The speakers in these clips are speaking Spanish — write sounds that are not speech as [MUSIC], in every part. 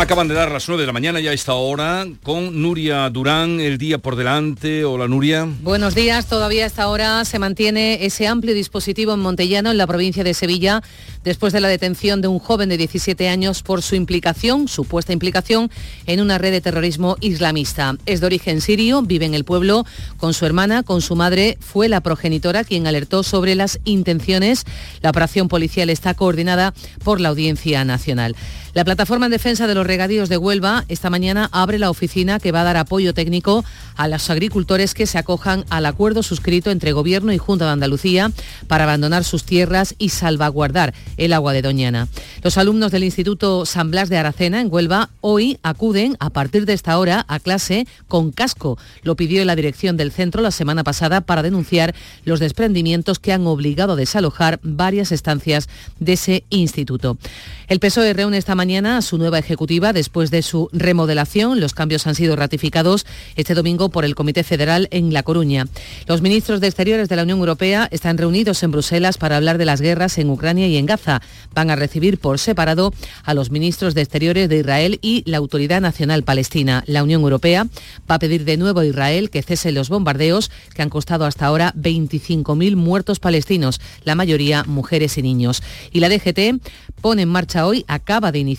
Acaban de dar las 9 de la mañana ya a esta hora con Nuria Durán, el día por delante. Hola Nuria. Buenos días, todavía a esta hora se mantiene ese amplio dispositivo en Montellano, en la provincia de Sevilla, después de la detención de un joven de 17 años por su implicación, supuesta implicación, en una red de terrorismo islamista. Es de origen sirio, vive en el pueblo con su hermana, con su madre, fue la progenitora quien alertó sobre las intenciones. La operación policial está coordinada por la Audiencia Nacional. La plataforma en defensa de los regadíos de Huelva esta mañana abre la oficina que va a dar apoyo técnico a los agricultores que se acojan al acuerdo suscrito entre Gobierno y Junta de Andalucía para abandonar sus tierras y salvaguardar el agua de Doñana. Los alumnos del Instituto San Blas de Aracena en Huelva hoy acuden a partir de esta hora a clase con casco. Lo pidió la dirección del centro la semana pasada para denunciar los desprendimientos que han obligado a desalojar varias estancias de ese instituto. El PSOE reúne esta mañana a su nueva ejecutiva después de su remodelación. Los cambios han sido ratificados este domingo por el Comité Federal en La Coruña. Los ministros de Exteriores de la Unión Europea están reunidos en Bruselas para hablar de las guerras en Ucrania y en Gaza. Van a recibir por separado a los ministros de Exteriores de Israel y la Autoridad Nacional Palestina. La Unión Europea va a pedir de nuevo a Israel que cese los bombardeos que han costado hasta ahora 25.000 muertos palestinos, la mayoría mujeres y niños. Y la DGT pone en marcha hoy, acaba de iniciar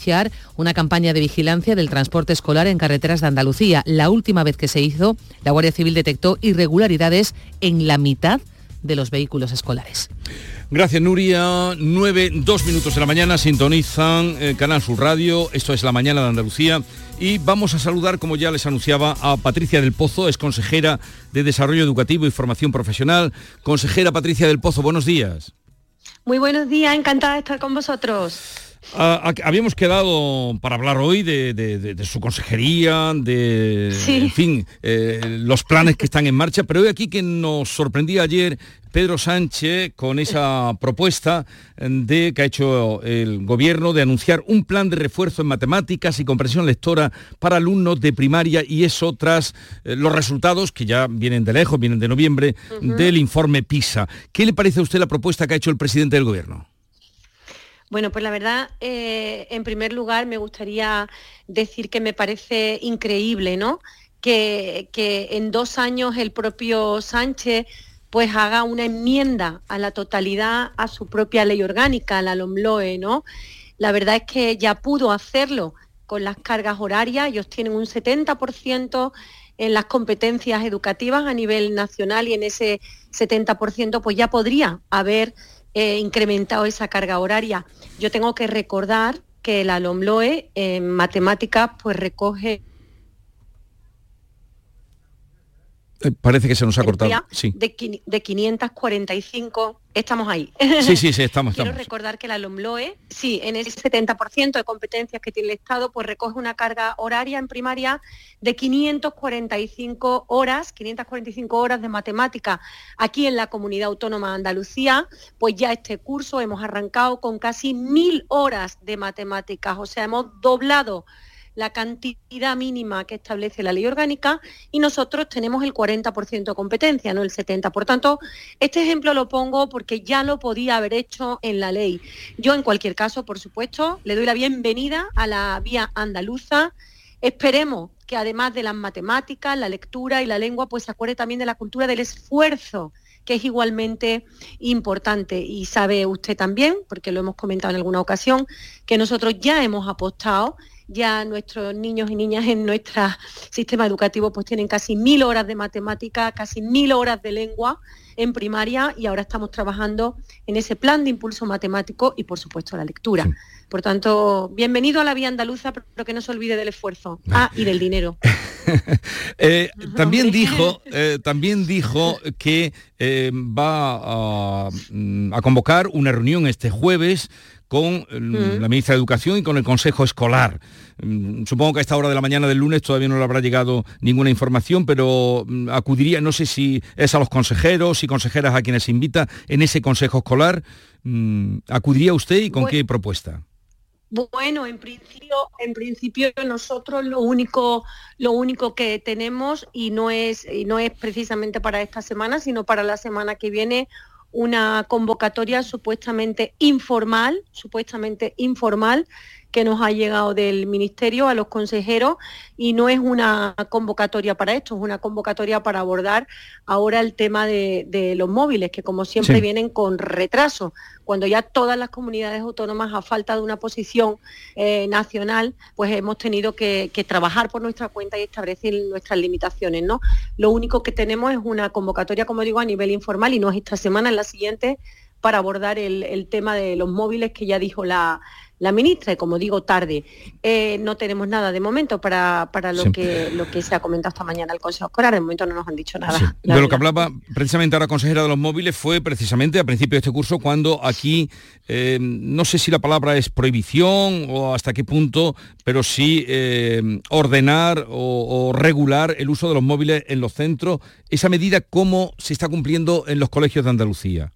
una campaña de vigilancia del transporte escolar en carreteras de Andalucía. La última vez que se hizo, la Guardia Civil detectó irregularidades en la mitad de los vehículos escolares. Gracias Nuria. 9, 2 minutos de la mañana sintonizan eh, Canal Sur Radio. Esto es la mañana de Andalucía. Y vamos a saludar, como ya les anunciaba, a Patricia del Pozo, es consejera de Desarrollo Educativo y Formación Profesional. Consejera Patricia del Pozo, buenos días. Muy buenos días, encantada de estar con vosotros. Ah, habíamos quedado para hablar hoy de, su consejería, de en fin, eh, los planes que están en marcha, pero hoy aquí que nos sorprendía ayer Pedro Sánchez con esa propuesta de que ha hecho el gobierno de anunciar un plan de refuerzo en matemáticas y comprensión lectora para alumnos de primaria y eso tras eh, los resultados que ya vienen de lejos, vienen de noviembre, del informe PISA. ¿Qué le parece a usted la propuesta que ha hecho el presidente del gobierno? Bueno, pues la verdad, eh, en primer lugar, me gustaría decir que me parece increíble, ¿no? Que, en dos años el propio Sánchez pues haga una enmienda a la totalidad a su propia ley orgánica, la LOMLOE, ¿no? La verdad es que ya pudo hacerlo con las cargas horarias, ellos tienen un 70% en las competencias educativas a nivel nacional y en ese 70% pues ya podría haber eh, incrementado esa carga horaria. Yo tengo que recordar que la LOMLOE en matemáticas pues recoge Eh, parece que se nos ha cortado. Sí. De, 545, estamos ahí. Sí, sí, sí, estamos. Quiero recordar que la LOMLOE, sí, en ese 70% de competencias que tiene el Estado, pues recoge una carga horaria en primaria de 545 horas, 545 horas de matemática. Aquí en la Comunidad Autónoma de Andalucía, pues ya este curso hemos arrancado con casi mil horas de matemáticas, o sea, hemos doblado la cantidad mínima que establece la ley orgánica y nosotros tenemos el 40% de competencia, no el 70%. Por tanto, este ejemplo lo pongo porque ya lo podía haber hecho en la ley. Yo, en cualquier caso, por supuesto, le doy la bienvenida a la vía andaluza. Esperemos que además de las matemáticas, la lectura y la lengua, pues se acuerde también de la cultura del esfuerzo que es igualmente importante. Y sabe usted también, porque lo hemos comentado en alguna ocasión, que nosotros ya hemos apostado ya nuestros niños y niñas en nuestro sistema educativo pues tienen casi mil horas de matemática, casi mil horas de lengua en primaria y ahora estamos trabajando en ese plan de impulso matemático y por supuesto la lectura. Por tanto, bienvenido a la vía andaluza, pero que no se olvide del esfuerzo. Ah, y del dinero. [LAUGHS] Eh, también dijo, eh, [LAUGHS] también dijo que eh, va mm, a convocar una reunión este jueves con mm. la ministra de Educación y con el Consejo Escolar. Mm, supongo que a esta hora de la mañana del lunes todavía no le habrá llegado ninguna información, pero mm, acudiría, no sé si es a los consejeros y consejeras a quienes invita en ese Consejo Escolar. ¿Acudiría usted y con qué propuesta? Bueno, en principio, en principio nosotros lo único, lo único que tenemos y no es, y no es precisamente para esta semana, sino para la semana que viene, una convocatoria supuestamente informal, supuestamente informal, que nos ha llegado del Ministerio a los consejeros y no es una convocatoria para esto, es una convocatoria para abordar ahora el tema de, los móviles, que como siempre vienen con retraso, cuando ya todas las comunidades autónomas, a falta de una posición eh, nacional, pues hemos tenido que, trabajar por nuestra cuenta y establecer nuestras limitaciones. ¿no? Lo único que tenemos es una convocatoria, como digo, a nivel informal y no es esta semana, es la siguiente, para abordar el tema de los móviles que ya dijo la, la ministra, y como digo, tarde. Eh, no tenemos nada de momento para, lo, que, lo que se ha comentado esta mañana el Consejo Escolar, de momento no nos han dicho nada. De lo que hablaba precisamente ahora consejera de los móviles fue precisamente a principio de este curso cuando aquí, eh, no sé si la palabra es prohibición o hasta qué punto, pero sí eh, ordenar o, regular el uso de los móviles en los centros. Esa medida, ¿cómo se está cumpliendo en los colegios de Andalucía?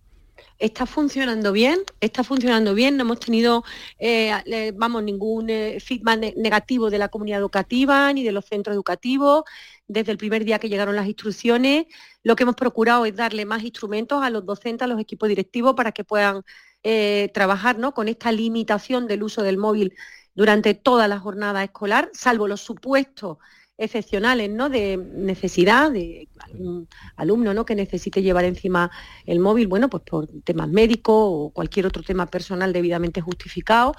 Está funcionando bien, está funcionando bien, no hemos tenido, eh, vamos, ningún eh, feedback negativo de la comunidad educativa ni de los centros educativos. Desde el primer día que llegaron las instrucciones, lo que hemos procurado es darle más instrumentos a los docentes, a los equipos directivos, para que puedan eh, trabajar ¿no? con esta limitación del uso del móvil durante toda la jornada escolar, salvo los supuestos excepcionales, ¿no? De necesidad de algún alumno, ¿no? Que necesite llevar encima el móvil, bueno, pues por temas médicos o cualquier otro tema personal debidamente justificado.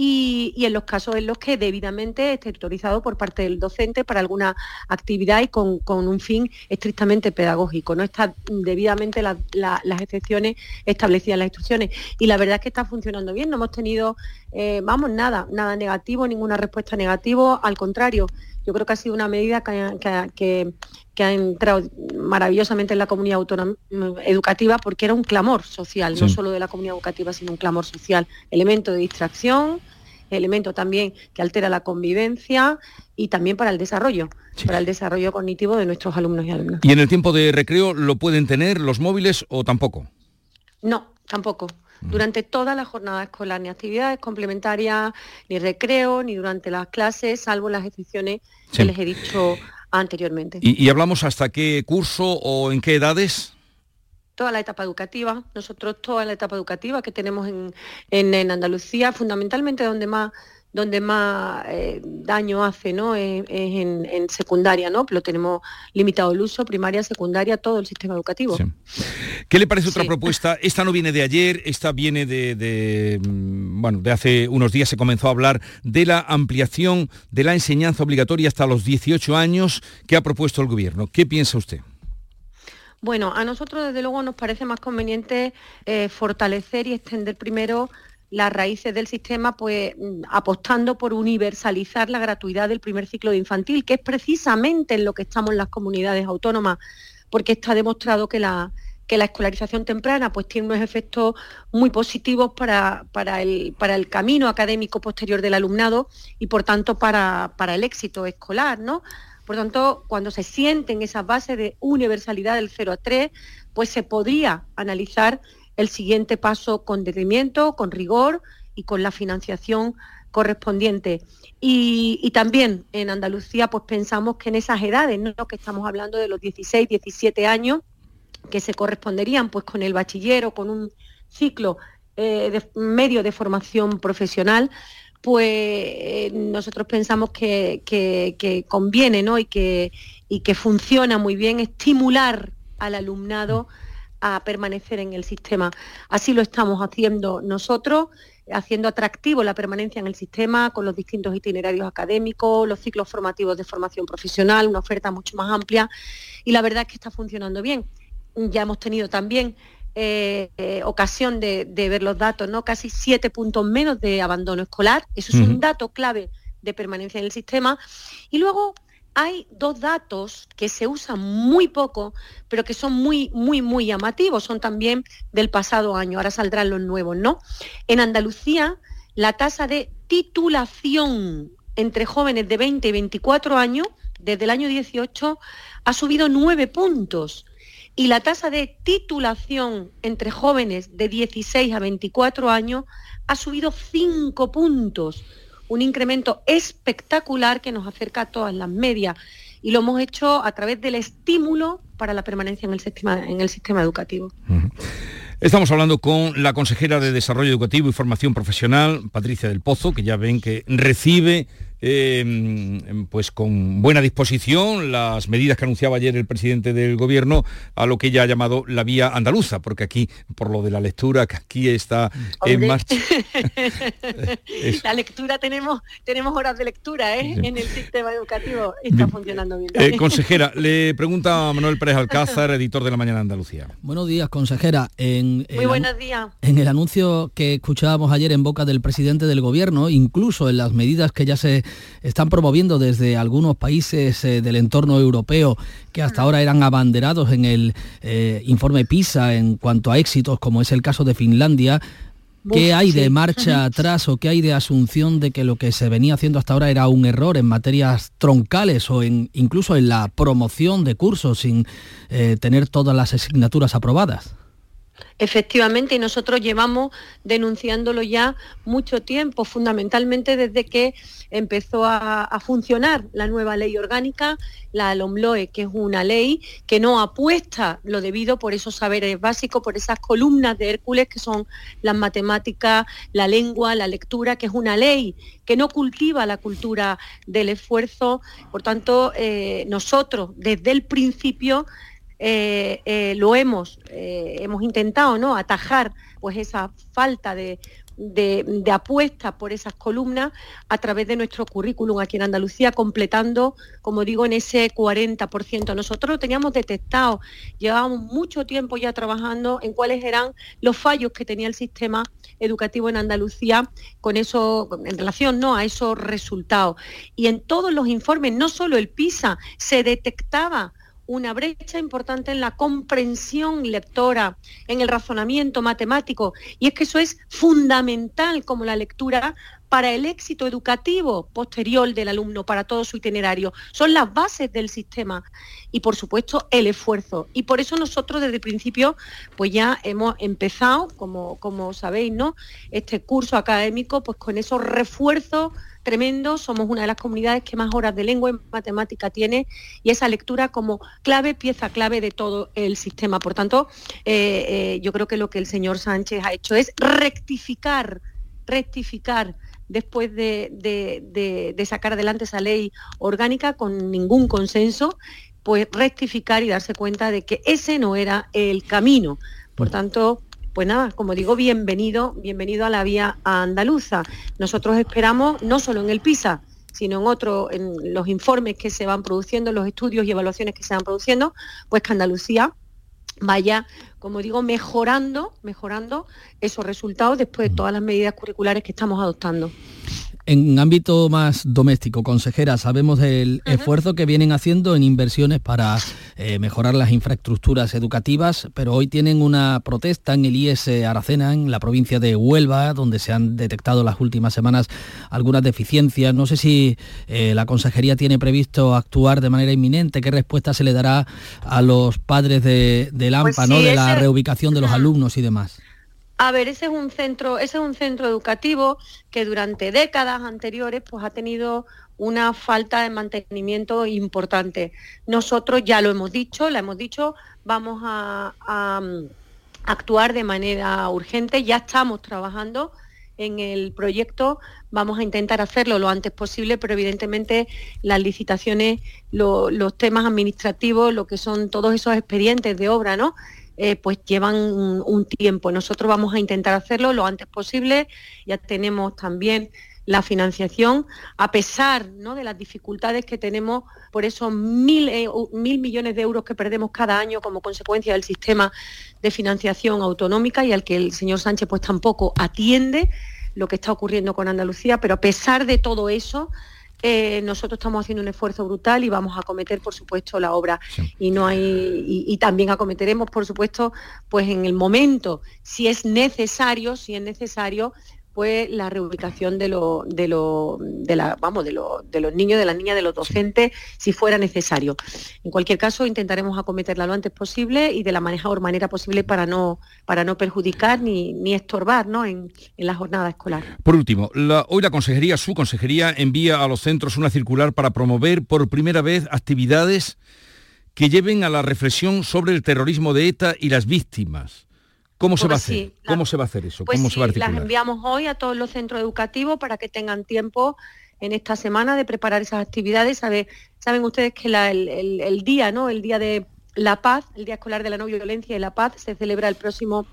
Y, en los casos en los que debidamente esté autorizado por parte del docente para alguna actividad y con, un fin estrictamente pedagógico. No están debidamente las excepciones establecidas en las instrucciones. Y la verdad es que está funcionando bien, no hemos tenido, eh, vamos, nada, nada negativo, ninguna respuesta negativa, al contrario, yo creo que ha sido una medida que, ha entrado maravillosamente en la comunidad mm, educativa porque era un clamor social, no solo de la comunidad educativa, sino un clamor social, elemento de distracción, elemento también que altera la convivencia y también para el desarrollo, para el desarrollo cognitivo de nuestros alumnos y alumnas. ¿Y en el tiempo de recreo lo pueden tener los móviles o tampoco? No, tampoco durante toda la jornada escolar, ni actividades complementarias, ni recreo, ni durante las clases, salvo las excepciones que les he dicho anteriormente. ¿Y, hablamos hasta qué curso o en qué edades? toda la etapa educativa, nosotros toda la etapa educativa que tenemos en, en Andalucía, fundamentalmente donde más donde más eh, daño hace ¿no? es, en, secundaria, ¿no? Pero tenemos limitado el uso, primaria, secundaria, todo el sistema educativo. ¿Qué le parece otra propuesta? Esta no viene de ayer, esta viene de, mm, bueno, de hace unos días se comenzó a hablar de la ampliación de la enseñanza obligatoria hasta los 18 años que ha propuesto el gobierno. ¿Qué piensa usted? Bueno, a nosotros desde luego nos parece más conveniente eh, fortalecer y extender primero las raíces del sistema, pues mm, apostando por universalizar la gratuidad del primer ciclo de infantil, que es precisamente en lo que estamos las comunidades autónomas, porque está demostrado que la, que la escolarización temprana pues tiene unos efectos muy positivos para, para, el, para el camino académico posterior del alumnado y por tanto para, para el éxito escolar, ¿no? Por tanto, cuando se sienten esas bases de universalidad del 0 a 3, pues se podría analizar el siguiente paso con detenimiento, con rigor y con la financiación correspondiente. Y, también en Andalucía pues pensamos que en esas edades, ¿no? que estamos hablando de los 16, 17 años, que se corresponderían pues con el bachiller o con un ciclo eh, medio de formación profesional, pues nosotros pensamos que, conviene ¿no? y, que, y que funciona muy bien estimular al alumnado a permanecer en el sistema. Así lo estamos haciendo nosotros, haciendo atractivo la permanencia en el sistema con los distintos itinerarios académicos, los ciclos formativos de formación profesional, una oferta mucho más amplia y la verdad es que está funcionando bien. Ya hemos tenido también eh, eh, ocasión de, ver los datos, ¿no? Casi siete puntos menos de abandono escolar. Eso es un dato clave de permanencia en el sistema. Y luego hay dos datos que se usan muy poco, pero que son muy, muy, muy llamativos. Son también del pasado año, ahora saldrán los nuevos, ¿no? En Andalucía, la tasa de titulación entre jóvenes de 20 y 24 años, desde el año 18, ha subido nueve puntos. Y la tasa de titulación entre jóvenes de 16 a 24 años ha subido cinco puntos un incremento espectacular que nos acerca a todas las medias y lo hemos hecho a través del estímulo para la permanencia en el sistema, en el sistema educativo. Estamos hablando con la consejera de Desarrollo Educativo y Formación Profesional, Patricia del Pozo, que ya ven que recibe Em, pues con buena disposición las medidas que anunciaba ayer el presidente del gobierno a lo que ella ha llamado la vía andaluza, porque aquí, por lo de la lectura, que aquí está en marcha. [LAUGHS] la lectura tenemos, tenemos horas de lectura ¿eh? en el sistema educativo y está funcionando bien. Eh, consejera, le pregunta a Manuel Pérez Alcázar, editor de La Mañana Andalucía. Buenos días, consejera. En, Muy buenos días. En el anuncio que escuchábamos ayer en boca del presidente del gobierno, incluso en las medidas que ya se están promoviendo desde algunos países eh, del entorno europeo que hasta ahora eran abanderados en el eh, informe PISA en cuanto a éxitos, como es el caso de Finlandia. ¿Qué hay de marcha [LAUGHS] atrás o qué hay de asunción de que lo que se venía haciendo hasta ahora era un error en materias troncales o en, incluso en la promoción de cursos sin eh, tener todas las asignaturas aprobadas? Efectivamente, y nosotros llevamos denunciándolo ya mucho tiempo, fundamentalmente desde que empezó a, funcionar la nueva ley orgánica, la LOMLOE, que es una ley que no apuesta lo debido por esos saberes básicos, por esas columnas de Hércules que son las matemáticas, la lengua, la lectura, que es una ley que no cultiva la cultura del esfuerzo. Por tanto, eh, nosotros desde el principio eh, eh, lo hemos, eh, hemos intentado ¿no? atajar pues esa falta de, apuesta por esas columnas a través de nuestro currículum aquí en Andalucía, completando, como digo, en ese 40%. Nosotros lo teníamos detectado, llevábamos mucho tiempo ya trabajando en cuáles eran los fallos que tenía el sistema educativo en Andalucía con eso, en relación ¿no? a esos resultados. Y en todos los informes, no solo el PISA, se detectaba una brecha importante en la comprensión lectora, en el razonamiento matemático, y es que eso es fundamental como la lectura para el éxito educativo posterior del alumno, para todo su itinerario. Son las bases del sistema y, por supuesto, el esfuerzo. Y por eso nosotros desde el principio, pues ya hemos empezado, como, como sabéis, ¿no? Este curso académico, pues con esos refuerzos tremendo, somos una de las comunidades que más horas de lengua y matemática tiene y esa lectura como clave, pieza clave de todo el sistema. Por tanto, eh, eh, yo creo que lo que el señor Sánchez ha hecho es rectificar, rectificar después de, sacar adelante esa ley orgánica con ningún consenso, pues rectificar y darse cuenta de que ese no era el camino. Por tanto, pues nada, como digo, bienvenido, bienvenido a la vía andaluza. Nosotros esperamos, no solo en el PISA, sino en otros, en los informes que se van produciendo, los estudios y evaluaciones que se van produciendo, pues que Andalucía vaya, como digo, mejorando, mejorando esos resultados después de todas las medidas curriculares que estamos adoptando. En ámbito más doméstico, consejera, sabemos del esfuerzo que vienen haciendo en inversiones para eh, mejorar las infraestructuras educativas, pero hoy tienen una protesta en el IES Aracena, en la provincia de Huelva, donde se han detectado las últimas semanas algunas deficiencias. No sé si eh, la consejería tiene previsto actuar de manera inminente, qué respuesta se le dará a los padres de, del AMPA, pues ¿no? de la reubicación de los alumnos y demás. A ver, ese es un centro, ese es un centro educativo que durante décadas anteriores pues ha tenido una falta de mantenimiento importante. Nosotros ya lo hemos dicho, la hemos dicho, vamos a, mm, actuar de manera urgente, ya estamos trabajando en el proyecto. Vamos a intentar hacerlo lo antes posible, pero evidentemente las licitaciones, los temas administrativos, lo que son todos esos expedientes de obra, ¿no? Eh, pues llevan un, tiempo. Nosotros vamos a intentar hacerlo lo antes posible. Ya tenemos también la financiación, a pesar de las dificultades que tenemos por esos mil, eh, mil, millones de euros que perdemos cada año como consecuencia del sistema de financiación autonómica y al que el señor Sánchez pues tampoco atiende lo que está ocurriendo con Andalucía, pero a pesar de todo eso, eh, nosotros estamos haciendo un esfuerzo brutal y vamos a acometer, por supuesto, la obra. Y no hay, y, también acometeremos, por supuesto, pues en el momento, si es necesario, si es necesario, fue la reubicación de, lo, de, lo, de, la, vamos, de, de los niños, de las niñas, de los docentes, si fuera necesario. En cualquier caso, intentaremos acometerla lo antes posible y de la mejor manera posible para no, para no perjudicar ni, ni estorbar ¿no? en, la jornada escolar. Por último, hoy la consejería, su consejería, envía a los centros una circular para promover por primera vez actividades que lleven a la reflexión sobre el terrorismo de ETA y las víctimas ¿Cómo se va a hacer? ¿Cómo se va a hacer eso? Pues ¿Cómo se va a las enviamos hoy a todos los centros educativos para que tengan tiempo en esta semana de preparar esas actividades. saben ustedes que el, día, ¿no? El día de la paz, el Día Escolar de la No Violencia y la Paz, se celebra el próximo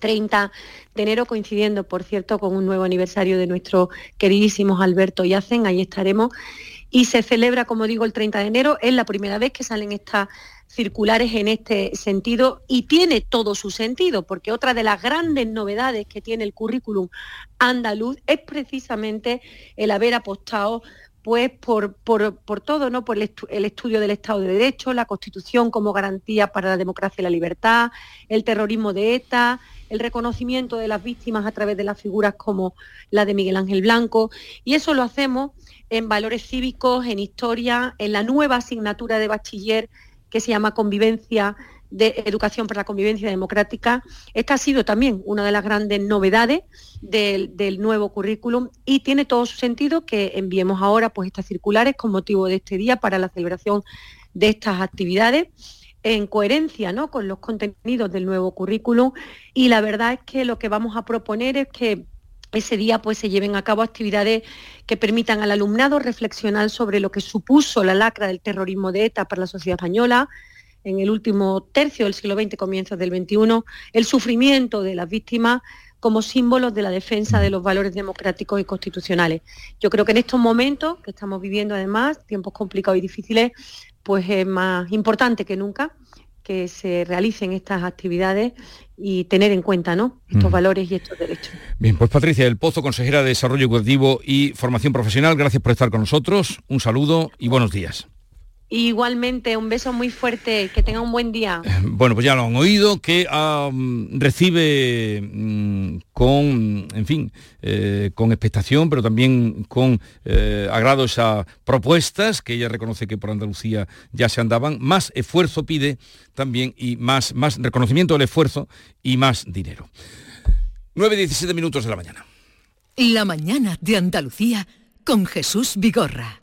30 de enero, coincidiendo, por cierto, con un nuevo aniversario de nuestro queridísimo Alberto Yacen, ahí estaremos. Y se celebra, como digo, el 30 de enero, es la primera vez que salen estas circulares en este sentido y tiene todo su sentido, porque otra de las grandes novedades que tiene el currículum andaluz es precisamente el haber apostado pues por, por, todo, ¿no? Por el, estudio del Estado de Derecho, la Constitución como garantía para la democracia y la libertad, el terrorismo de ETA, el reconocimiento de las víctimas a través de las figuras como la de Miguel Ángel Blanco, y eso lo hacemos en valores cívicos, en historia, en la nueva asignatura de bachiller que se llama Convivencia de Educación para la Convivencia Democrática. Esta ha sido también una de las grandes novedades del, nuevo currículum y tiene todo su sentido que enviemos ahora pues, estas circulares con motivo de este día para la celebración de estas actividades en coherencia ¿no? con los contenidos del nuevo currículum y la verdad es que lo que vamos a proponer es que ese día pues se lleven a cabo actividades que permitan al alumnado reflexionar sobre lo que supuso la lacra del terrorismo de ETA para la sociedad española en el último tercio del siglo XX, comienzos del XXI, el sufrimiento de las víctimas como símbolos de la defensa de los valores democráticos y constitucionales. Yo creo que en estos momentos que estamos viviendo además, tiempos complicados y difíciles, pues es más importante que nunca que se realicen estas actividades y tener en cuenta ¿no? estos mm. valores y estos derechos. Bien, pues Patricia del Pozo, consejera de Desarrollo Educativo y Formación Profesional, gracias por estar con nosotros, un saludo y buenos días. Igualmente, un beso muy fuerte, que tenga un buen día. Eh, bueno, pues ya lo han oído, que recibe mm, con, en fin, eh, con expectación, pero también con eh, agrado esas propuestas, que ella reconoce que por Andalucía ya se andaban, más esfuerzo pide también y más, más reconocimiento del esfuerzo y más dinero. 9.17 minutos de la mañana. La mañana de Andalucía con Jesús Vigorra.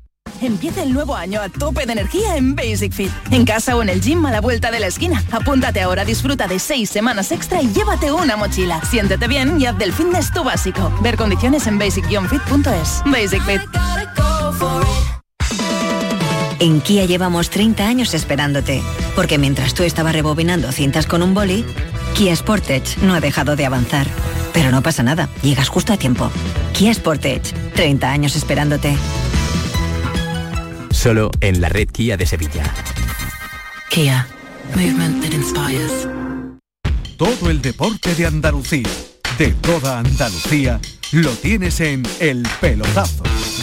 Empieza el nuevo año a tope de energía en Basic Fit. En casa o en el gym a la vuelta de la esquina. Apúntate ahora, disfruta de seis semanas extra y llévate una mochila. Siéntete bien y haz del fitness tu básico. Ver condiciones en basic-fit.es. Basic Fit. En Kia llevamos 30 años esperándote, porque mientras tú estabas rebobinando cintas con un boli, Kia Sportage no ha dejado de avanzar. Pero no pasa nada, llegas justo a tiempo. Kia Sportage, 30 años esperándote. Solo en la red Kia de Sevilla. Kia. Movement that inspires. todo el deporte de Andalucía, de toda Andalucía, lo tienes en El Pelotazo.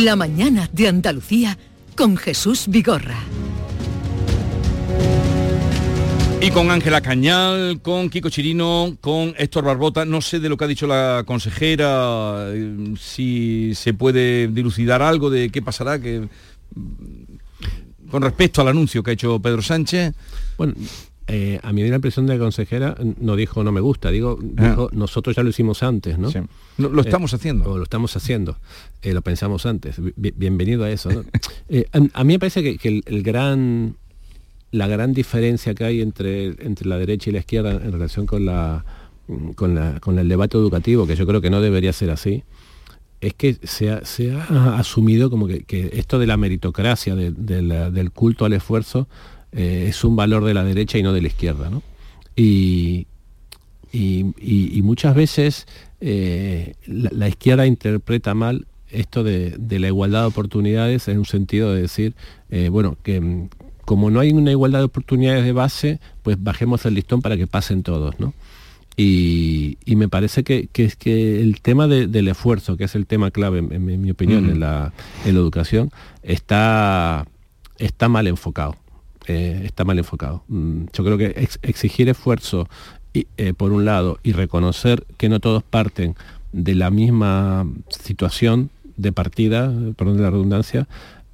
La mañana de Andalucía con Jesús Vigorra. Y con Ángela Cañal, con Kiko Chirino, con Héctor Barbota. No sé de lo que ha dicho la consejera, eh, si se puede dilucidar algo de qué pasará que, mm, con respecto al anuncio que ha hecho Pedro Sánchez. Bueno, eh, a mí me da la impresión de la consejera no dijo no me gusta, digo, Ah. dijo, nosotros ya lo hicimos antes, ¿no? Sí. Lo- lo estamos haciendo. o lo estamos haciendo, eh, lo pensamos antes. Bi- bienvenido a eso. ¿no? [LAUGHS] Eh, a, a mí me parece que, que el, el gran, la gran diferencia que hay entre, entre la derecha y la izquierda en relación con, la, con, la- con el debate educativo, que yo creo que no debería ser así, es que se ha, se ha asumido como que, que esto de la meritocracia, de- de la- del culto al esfuerzo, eh, es un valor de la derecha y no de la izquierda. ¿no? Y, y, y- y muchas veces eh, la, la izquierda interpreta mal esto de, de la igualdad de oportunidades en un sentido de decir, eh, bueno, que mm, como no hay una igualdad de oportunidades de base, pues bajemos el listón para que pasen todos, ¿no? Y, y me parece que, que es que el tema de- del esfuerzo, que es el tema clave, en, en mi- opinión, en, la, en la educación, está, está mal enfocado. Eh, está mal enfocado. Mm, Yo creo que ex- exigir esfuerzo, y, eh, por un lado, y reconocer que no todos parten de la misma situación de partida, perdón de la redundancia,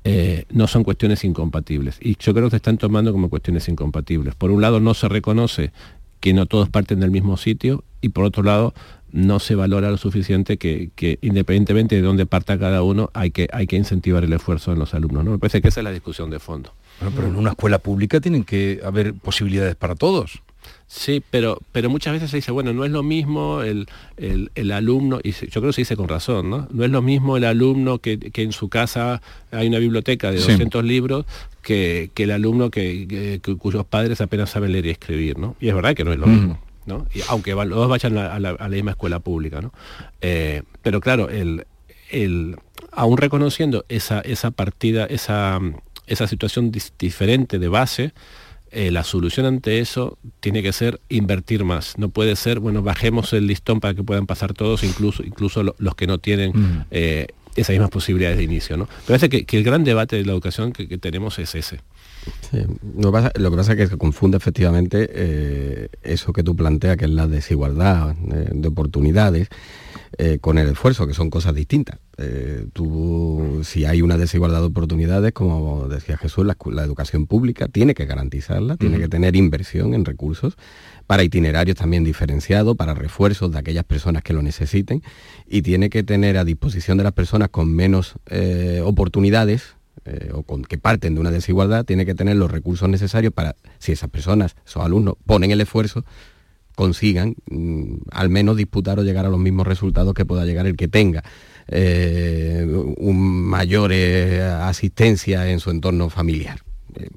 eh, no son cuestiones incompatibles. Y yo creo que se están tomando como cuestiones incompatibles. Por un lado, no se reconoce que no todos parten del mismo sitio y por otro lado, no se valora lo suficiente que, que independientemente de dónde parta cada uno, hay que, hay que incentivar el esfuerzo en los alumnos. ¿no? Me parece que esa es la discusión de fondo. Bueno, pero en una escuela pública tienen que haber posibilidades para todos. Sí, pero, pero muchas veces se dice, bueno, no es lo mismo el, el- el alumno, y se- yo creo que se dice con razón, ¿no? No es lo mismo el alumno que, que en su casa hay una biblioteca de Sí. 200 libros que, que el alumno que, cuyos padres apenas saben leer y escribir, ¿no? Y es verdad que no es lo Mm. mismo. ¿no? Y aunque los dos vayan a, a la, a la misma escuela pública, ¿no? Eh, pero claro, el, el, aún reconociendo esa, esa partida, esa, esa situación diferente de base, eh, la solución ante eso tiene que ser invertir más. No puede ser, bueno, bajemos el listón para que puedan pasar todos, incluso, incluso lo- los que no tienen Mm. eh, esas mismas posibilidades de inicio. ¿no? Me parece que, que el gran debate de la educación que, que tenemos es ese. Sí, Lo, que pasa, lo que pasa es que se confunde efectivamente eh, eso que tú planteas, que es la desigualdad de oportunidades, eh, con el esfuerzo, que son cosas distintas. Eh, tú, si hay una desigualdad de oportunidades, como decía Jesús, la, educación pública tiene que garantizarla, tiene que tener inversión en recursos para itinerarios también diferenciados, para refuerzos de aquellas personas que lo necesiten y tiene que tener a disposición de las personas con menos eh, oportunidades eh, o con, que parten de una desigualdad, tiene que tener los recursos necesarios para, si esas personas, esos alumnos, ponen el esfuerzo, consigan mm, al menos disputar o llegar a los mismos resultados que pueda llegar el que tenga eh, un mayor asistencia en su entorno familiar.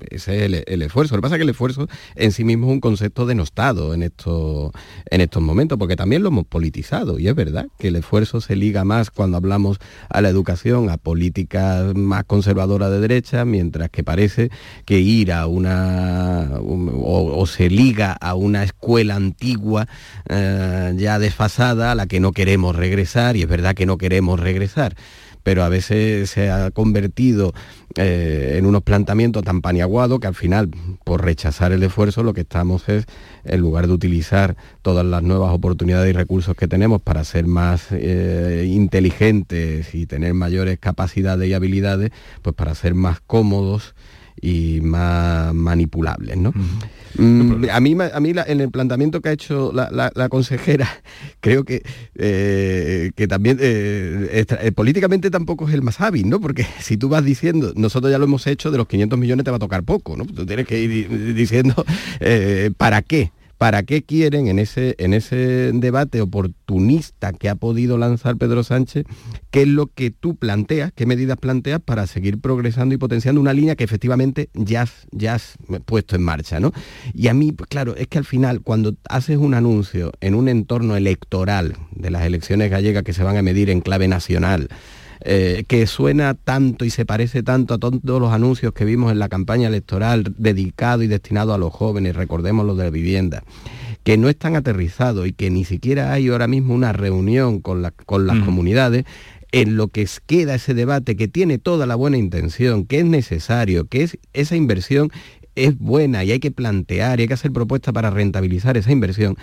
Ese es el, esfuerzo. Lo que pasa es que el esfuerzo en sí mismo es un concepto denostado en estos, en estos momentos, porque también lo hemos politizado. Y es verdad que el esfuerzo se liga más cuando hablamos a la educación, a políticas más conservadoras de derecha, mientras que parece que ir a una un- o, o se liga a una escuela antigua eh, ya desfasada a la que no queremos regresar, y es verdad que no queremos regresar pero a veces se ha convertido eh, en unos planteamientos tan paniaguados que al final, por rechazar el esfuerzo, lo que estamos es, en lugar de utilizar todas las nuevas oportunidades y recursos que tenemos para ser más eh, inteligentes y tener mayores capacidades y habilidades, pues para ser más cómodos y más manipulables, ¿no? Mm, a mí, a mí en el planteamiento que ha hecho la, consejera, [LAUGHS] creo que, eh, que también eh, eh, políticamente tampoco es el más hábil, ¿no? Porque [LAUGHS] si tú vas diciendo, nosotros ya lo hemos hecho, de los 500 millones te va a tocar poco, ¿no? Tú tienes que ir diciendo, [LAUGHS] ¿para qué? ¿Para qué quieren en ese, en ese debate oportunista que ha podido lanzar Pedro Sánchez, qué es lo que tú planteas, qué medidas planteas para seguir progresando y potenciando una línea que efectivamente ya, ya has puesto en marcha? ¿no? Y a mí, pues, claro, es que al final cuando haces un anuncio en un entorno electoral de las elecciones gallegas que se van a medir en clave nacional, eh, que suena tanto y se parece tanto a todos los anuncios que vimos en la campaña electoral dedicado y destinado a los jóvenes, recordemos los de la vivienda, que no están aterrizados y que ni siquiera hay ahora mismo una reunión con, las comunidades, en lo que queda ese debate que tiene toda la buena intención, que es necesario, que es esa inversión es buena y hay que plantear y hay que hacer propuestas para rentabilizar esa inversión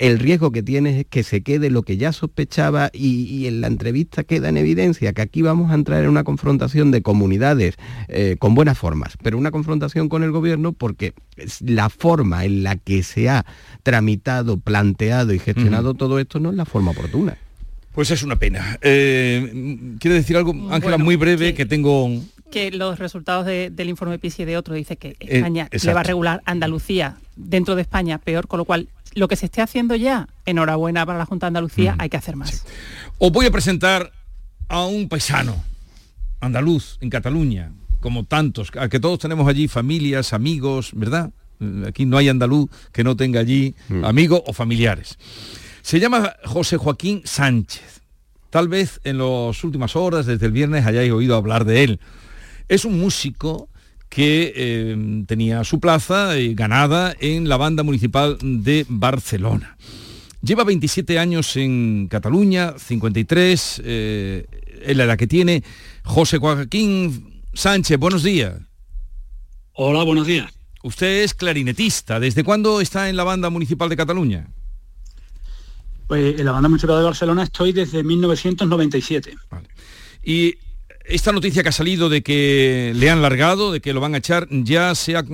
el riesgo que tiene es que se quede lo que ya sospechaba y, en la entrevista queda en evidencia que aquí vamos a entrar en una confrontación de comunidades eh, con buenas formas, pero una confrontación con el gobierno porque la forma en la que se ha tramitado, planteado y gestionado todo esto no es la forma oportuna. Pues es una pena. Eh, ¿Quiere decir algo, Ángela, muy breve, que, tengo que los resultados del informe PISI y de otro dice que eh, España le va a regular Andalucía dentro de España peor, con lo cual lo que se esté haciendo ya, enhorabuena para la Junta de Andalucía, hay que hacer más. Os voy a presentar a un paisano andaluz en Cataluña, como tantos, a que todos tenemos allí familias, amigos, ¿verdad? Aquí no hay andaluz que no tenga allí mm. amigos o familiares. Se llama José Joaquín Sánchez. Tal vez en las últimas horas, desde el viernes, hayáis oído hablar de él. Es un músico que eh, tenía su plaza eh, ganada en la banda municipal de Barcelona. Lleva 27 años en Cataluña, 53, eh, es la edad que tiene. José Joaquín Sánchez, buenos días. Hola, buenos días. Usted es clarinetista. ¿Desde cuándo está en la banda municipal de Cataluña? Pues en la banda municipal de Barcelona estoy desde 1997. Y esta noticia que ha salido de que le han largado, de que lo van a echar, ya se ha,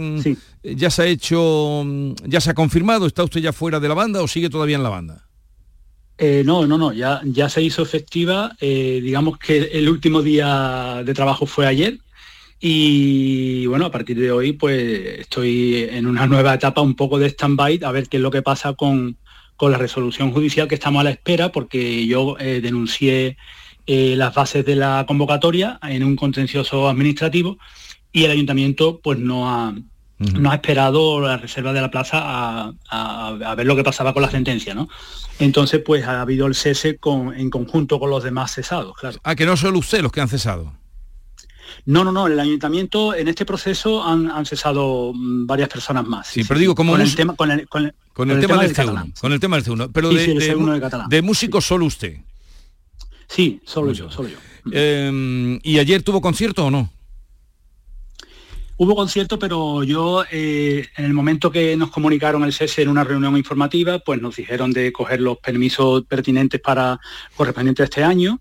ya se ha hecho, ya se ha confirmado. ¿Está usted ya fuera de la banda o sigue todavía en la banda? Eh, no, no, no, ya, ya se hizo efectiva. Eh, digamos que el último día de trabajo fue ayer y bueno, a partir de hoy pues estoy en una nueva etapa un poco de stand-by a ver qué es lo que pasa con, con la resolución judicial que estamos a la espera porque yo eh, denuncié eh, las bases de la convocatoria en un contencioso administrativo y el ayuntamiento pues no ha, no ha esperado la reserva de la plaza a, ver lo que pasaba con la sentencia, ¿no? Entonces, pues ha habido el cese en conjunto con los demás cesados, claro. Ah, que no solo usted los que han cesado. No, no, no, el ayuntamiento en este proceso han, cesado mm, varias personas más. Sí, pero digo, como con, el tema, con, el, con, el, tema, del, C1, con el tema del C1, pero de, de, de, músico solo usted. Sí, solo yo, solo yo. Em, ¿Y ayer tuvo concierto o no? Hubo concierto, pero yo eh, en el momento que nos comunicaron el cese en una reunión informativa, pues nos dijeron de coger los permisos pertinentes para correspondientes a este año.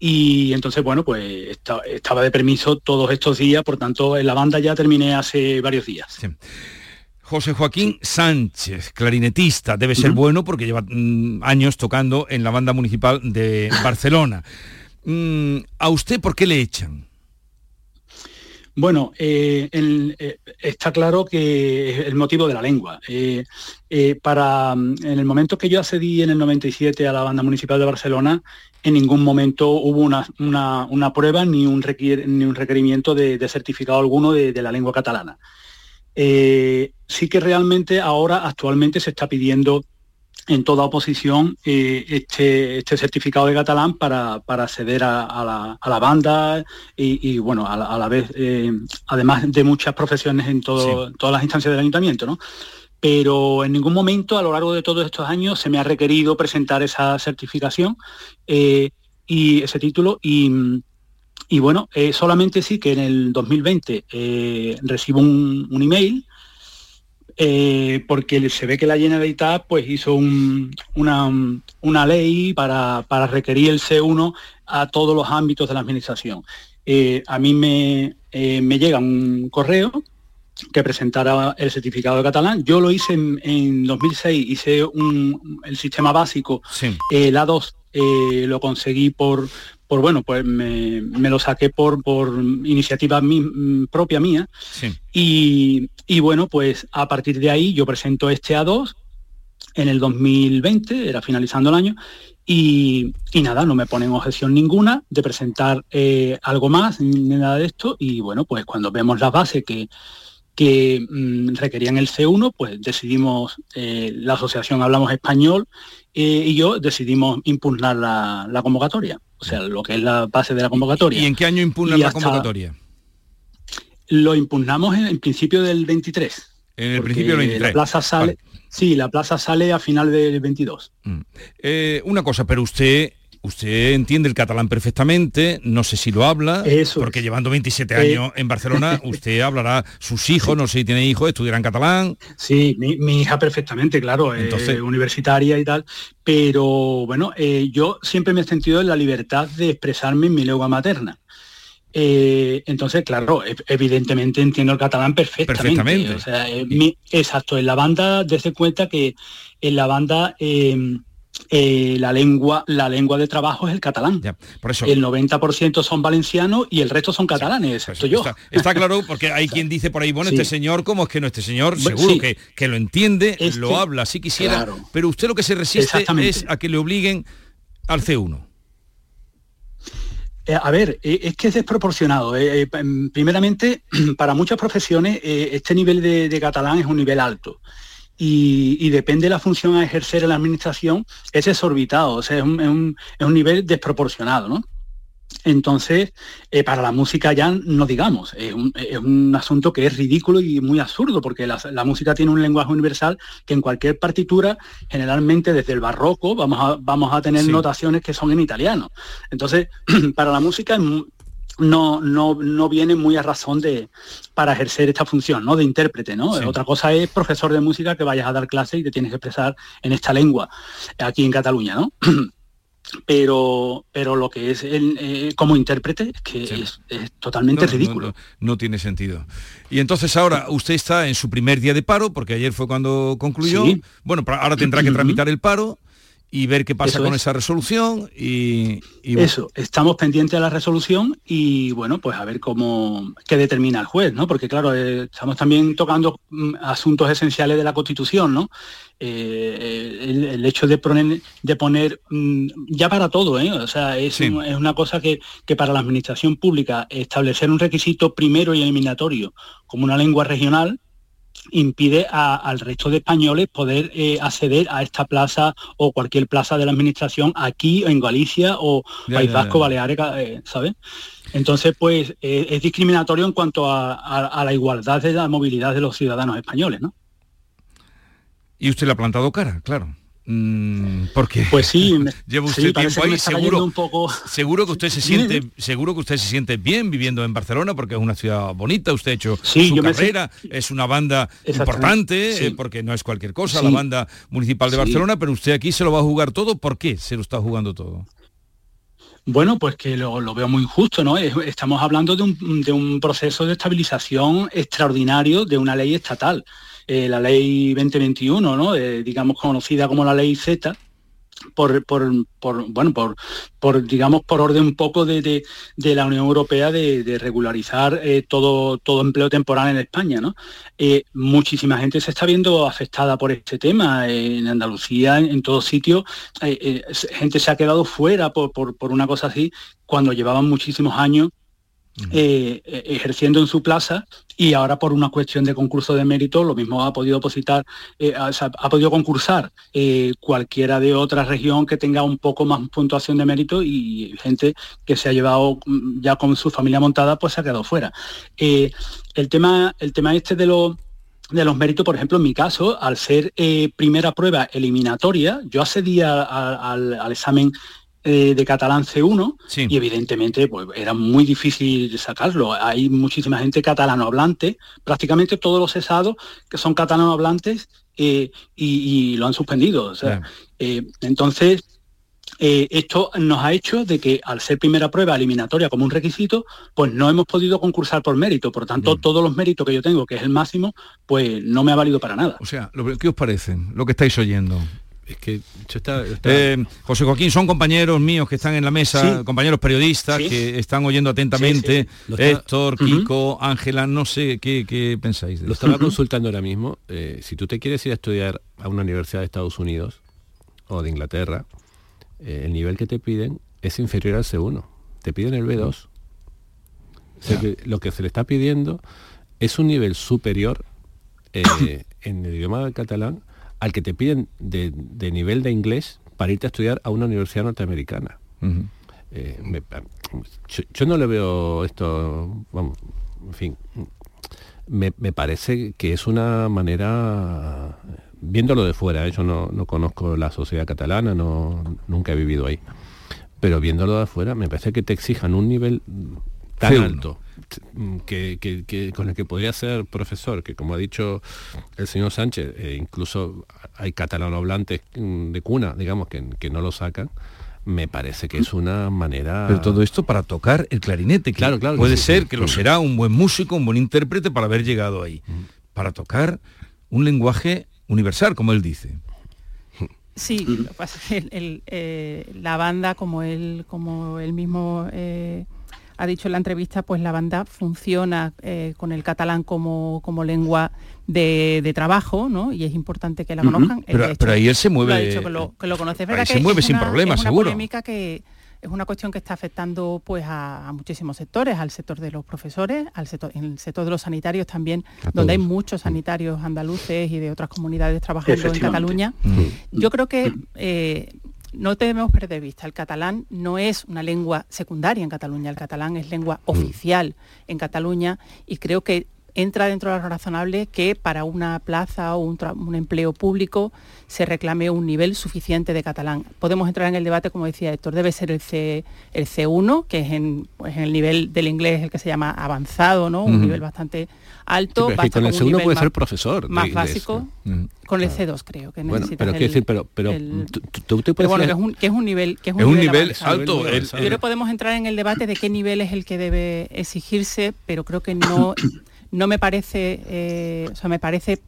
Y entonces, bueno, pues estaba de permiso todos estos días, por tanto, en la banda ya terminé hace varios días. José Joaquín Sánchez, clarinetista, debe ser bueno porque lleva mm, años tocando en la banda municipal de [LAUGHS] Barcelona. Mm, ¿A usted por qué le echan? Bueno, eh, eh, está claro que es el motivo de la lengua. Eh, para, mm, en el momento que yo accedí en el 97 a la banda municipal de Barcelona, en ningún momento hubo una, prueba ni un, ni un requerimiento de, certificado alguno de, la lengua catalana sí que realmente ahora actualmente se está pidiendo en toda oposición eh, este, este, certificado de catalán para, acceder a, la, banda y, bueno, a la, vez, eh, además de muchas profesiones en todas las instancias del ayuntamiento, ¿no? Pero en ningún momento a lo largo de todos estos años se me ha requerido presentar esa certificación eh, y ese título y, bueno, solamente sí que en el 2020 recibo un, un email eh, porque se ve que la Generalitat pues, hizo una, ley para, requerir el C1 a todos los ámbitos de la administración. Eh, a mí me, eh, me, llega un correo que presentara el certificado de catalán. Yo lo hice en, 2006, hice un, el sistema básico, el A2 eh, lo conseguí por, por bueno, pues me, lo saqué por, por iniciativa propia mía. Y, y, bueno, pues a partir de ahí yo presento este A2 en el 2020, era finalizando el año, y, nada, no me ponen objeción ninguna de presentar eh, algo más, ni nada de esto. Y bueno, pues cuando vemos la base que, que mm, requerían el C1, pues decidimos, eh, la asociación Hablamos Español eh, y yo decidimos impugnar la, convocatoria, o sea, lo que es la base de la convocatoria. ¿Y en qué año impugnan la convocatoria? Lo impugnamos en el principio del 23. En el principio del 23. La plaza sale, Sí, la plaza sale a final del 22. Mm. Eh, una cosa, pero usted Usted entiende el catalán perfectamente, no sé si lo habla, porque llevando 27 eh, años en Barcelona, [LAUGHS] usted hablará, sus hijos, no sé si tiene hijos, estudiarán catalán. Sí, mi, hija perfectamente, claro, Entonces, universitaria y tal, pero bueno, eh, yo siempre me he sentido en la libertad de expresarme en mi lengua materna. Eh, entonces, claro, e, evidentemente entiendo el catalán perfectamente. exacto, en la banda, desde cuenta que en la banda eh, la lengua la lengua de trabajo es el catalán. por eso. El 90% son valencianos y el resto son catalanes, excepto yo. Está, claro, [LAUGHS] porque hay quien dice por ahí, bueno, este señor, ¿cómo es que no? Este señor seguro que, que, lo entiende, lo habla, si quisiera, pero usted lo que se resiste es a que le obliguen al C1. Eh, a ver, eh, es que es desproporcionado. Eh, primeramente, [CLEARS THROAT] para muchas profesiones este nivel de, catalán es un nivel alto. Y, depende de la función a ejercer en la administración, es exorbitado, o sea, es un, es un nivel desproporcionado, ¿no? Entonces, eh, para la música ya no digamos, es un, asunto que es ridículo y muy absurdo, porque la, música tiene un lenguaje universal que en cualquier partitura, generalmente desde el barroco, vamos a, vamos a tener notaciones que son en italiano. Entonces, [CLEARS THROAT] para la música no, no, viene muy a razón de para ejercer esta función, ¿no? De intérprete, ¿no? Otra cosa es profesor de música que vayas a dar clase y te tienes que expresar en esta lengua, aquí en Cataluña, ¿no? [CLEARS THROAT] pero pero lo que es el, eh, como intérprete es que es, totalmente ridículo. No, tiene sentido. Y entonces ahora usted está en su primer día de paro, porque ayer fue cuando concluyó. Bueno, ahora tendrá que tramitar el paro y ver qué pasa con esa resolución y, eso estamos pendientes de la resolución y bueno pues a ver cómo qué determina el juez no porque claro eh, estamos también tocando mm, asuntos esenciales de la constitución no eh, el, hecho de poner de poner mm, ya para todo ¿eh? o sea es, es una cosa que, que para la administración pública establecer un requisito primero y eliminatorio como una lengua regional impide al resto de españoles poder eh, acceder a esta plaza o cualquier plaza de la administración aquí en Galicia o País Vasco, Baleares, eh, ¿sabes? Entonces, pues eh, es discriminatorio en cuanto a, la igualdad de la movilidad de los ciudadanos españoles, ¿no? Y usted le ha plantado cara, claro. Mm, porque pues sí [LAUGHS] lleva usted tiempo ahí seguro un poco... seguro que usted se [LAUGHS] siente seguro que usted se siente bien viviendo en Barcelona porque es una ciudad bonita usted ha hecho su carrera es una banda importante eh, porque no es cualquier cosa la banda municipal de Barcelona pero usted aquí se lo va a jugar todo ¿por qué se lo está jugando todo? Bueno, pues que lo, veo muy injusto, ¿no? Estamos hablando de un, de un proceso de estabilización extraordinario de una ley estatal. Eh, la ley 2021, ¿no? digamos conocida como la ley Z, por, bueno por, por digamos por orden un poco de, la Unión Europea de, regularizar eh, todo todo empleo temporal en España ¿no? Eh, muchísima gente se está viendo afectada por este tema en Andalucía en, todos sitios gente se ha quedado fuera por, por, una cosa así cuando llevaban muchísimos años eh, eh, ejerciendo en su plaza y ahora por una cuestión de concurso de mérito lo mismo ha podido opositar, eh, ha, podido concursar cualquiera de otra región que tenga un poco más puntuación de mérito y gente que se ha llevado mm, ya con su familia montada pues se ha quedado fuera. el, tema, el tema este de los de los méritos, por ejemplo, en mi caso, al ser primera prueba eliminatoria, yo accedí al, examen eh, de catalán C1 y evidentemente pues, era muy difícil sacarlo. Hay muchísima gente catalano hablante, prácticamente todos los cesados que son catalano hablantes eh, y, lo han suspendido. Eh, entonces, eh, esto nos ha hecho de que al ser primera prueba eliminatoria como un requisito, pues no hemos podido concursar por mérito. Por tanto, todos los méritos que yo tengo, que es el máximo, pues no me ha valido para nada. O sea, ¿qué os parece lo que estáis oyendo? Es que está, eh, José Joaquín, son compañeros míos que están en la mesa, compañeros periodistas que están oyendo atentamente. Héctor, Kiko, Ángela, no sé qué, pensáis. lo estaba [LAUGHS] consultando ahora mismo. Eh, si tú te quieres ir a estudiar a una universidad de Estados Unidos o de Inglaterra, eh, el nivel que te piden es inferior al C1. Te piden el B2. lo que se le está pidiendo es un nivel superior [COUGHS] en el idioma catalán al que te piden de, nivel de inglés para irte a estudiar a una universidad norteamericana. Eh, yo, no le veo esto, vamos, en fin, me, parece que es una manera, viéndolo de fuera, ¿eh? yo no, conozco la sociedad catalana, no, nunca he vivido ahí, pero viéndolo de afuera me parece que te exijan un nivel tan alto que, con el que podría ser profesor, que como ha dicho el señor Sánchez, eh, incluso hay catalanohablantes mm, de cuna, digamos, que, no lo sacan, me parece que es una manera... Pero todo esto para tocar el clarinete, claro, claro. Puede ser que lo será un buen músico, un buen intérprete para haber llegado ahí. Para tocar un lenguaje universal, como él dice. Sí, eh, la banda, como él, como él mismo eh, ha dicho en la entrevista, pues la banda funciona eh, con el catalán como, como lengua de, trabajo, ¿no? Y es importante que la conozcan. pero, ahí él se mueve. ha dicho que lo, que lo conoce. se mueve sin problemas, seguro. polémica que es una cuestión que está afectando pues a, muchísimos sectores, al sector de los profesores, al sector, en el sector de los sanitarios también, donde hay muchos sanitarios andaluces y de otras comunidades trabajando en Cataluña. Yo creo que eh, no debemos perder de vista, el catalán no es una lengua secundaria en Cataluña, el catalán es lengua mm. oficial en Cataluña y creo que entra dentro de lo razonable que para una plaza o un, empleo público se reclame un nivel suficiente de catalán. Podemos entrar en el debate, como decía Héctor, debe ser el, C, el C1, que es en, pues, el nivel del inglés el que se llama avanzado, ¿no? un nivel bastante alto. con el C1 puede ser profesor. Más básico. Con el C2 creo que bueno, pero decir, pero, pero tú, te puedes bueno, que es, un, que es un nivel que es un, nivel, alto. Pero podemos entrar en el debate de qué nivel es el que debe exigirse, pero creo que no [COUGHS] no me parece, eh, o sea, me parece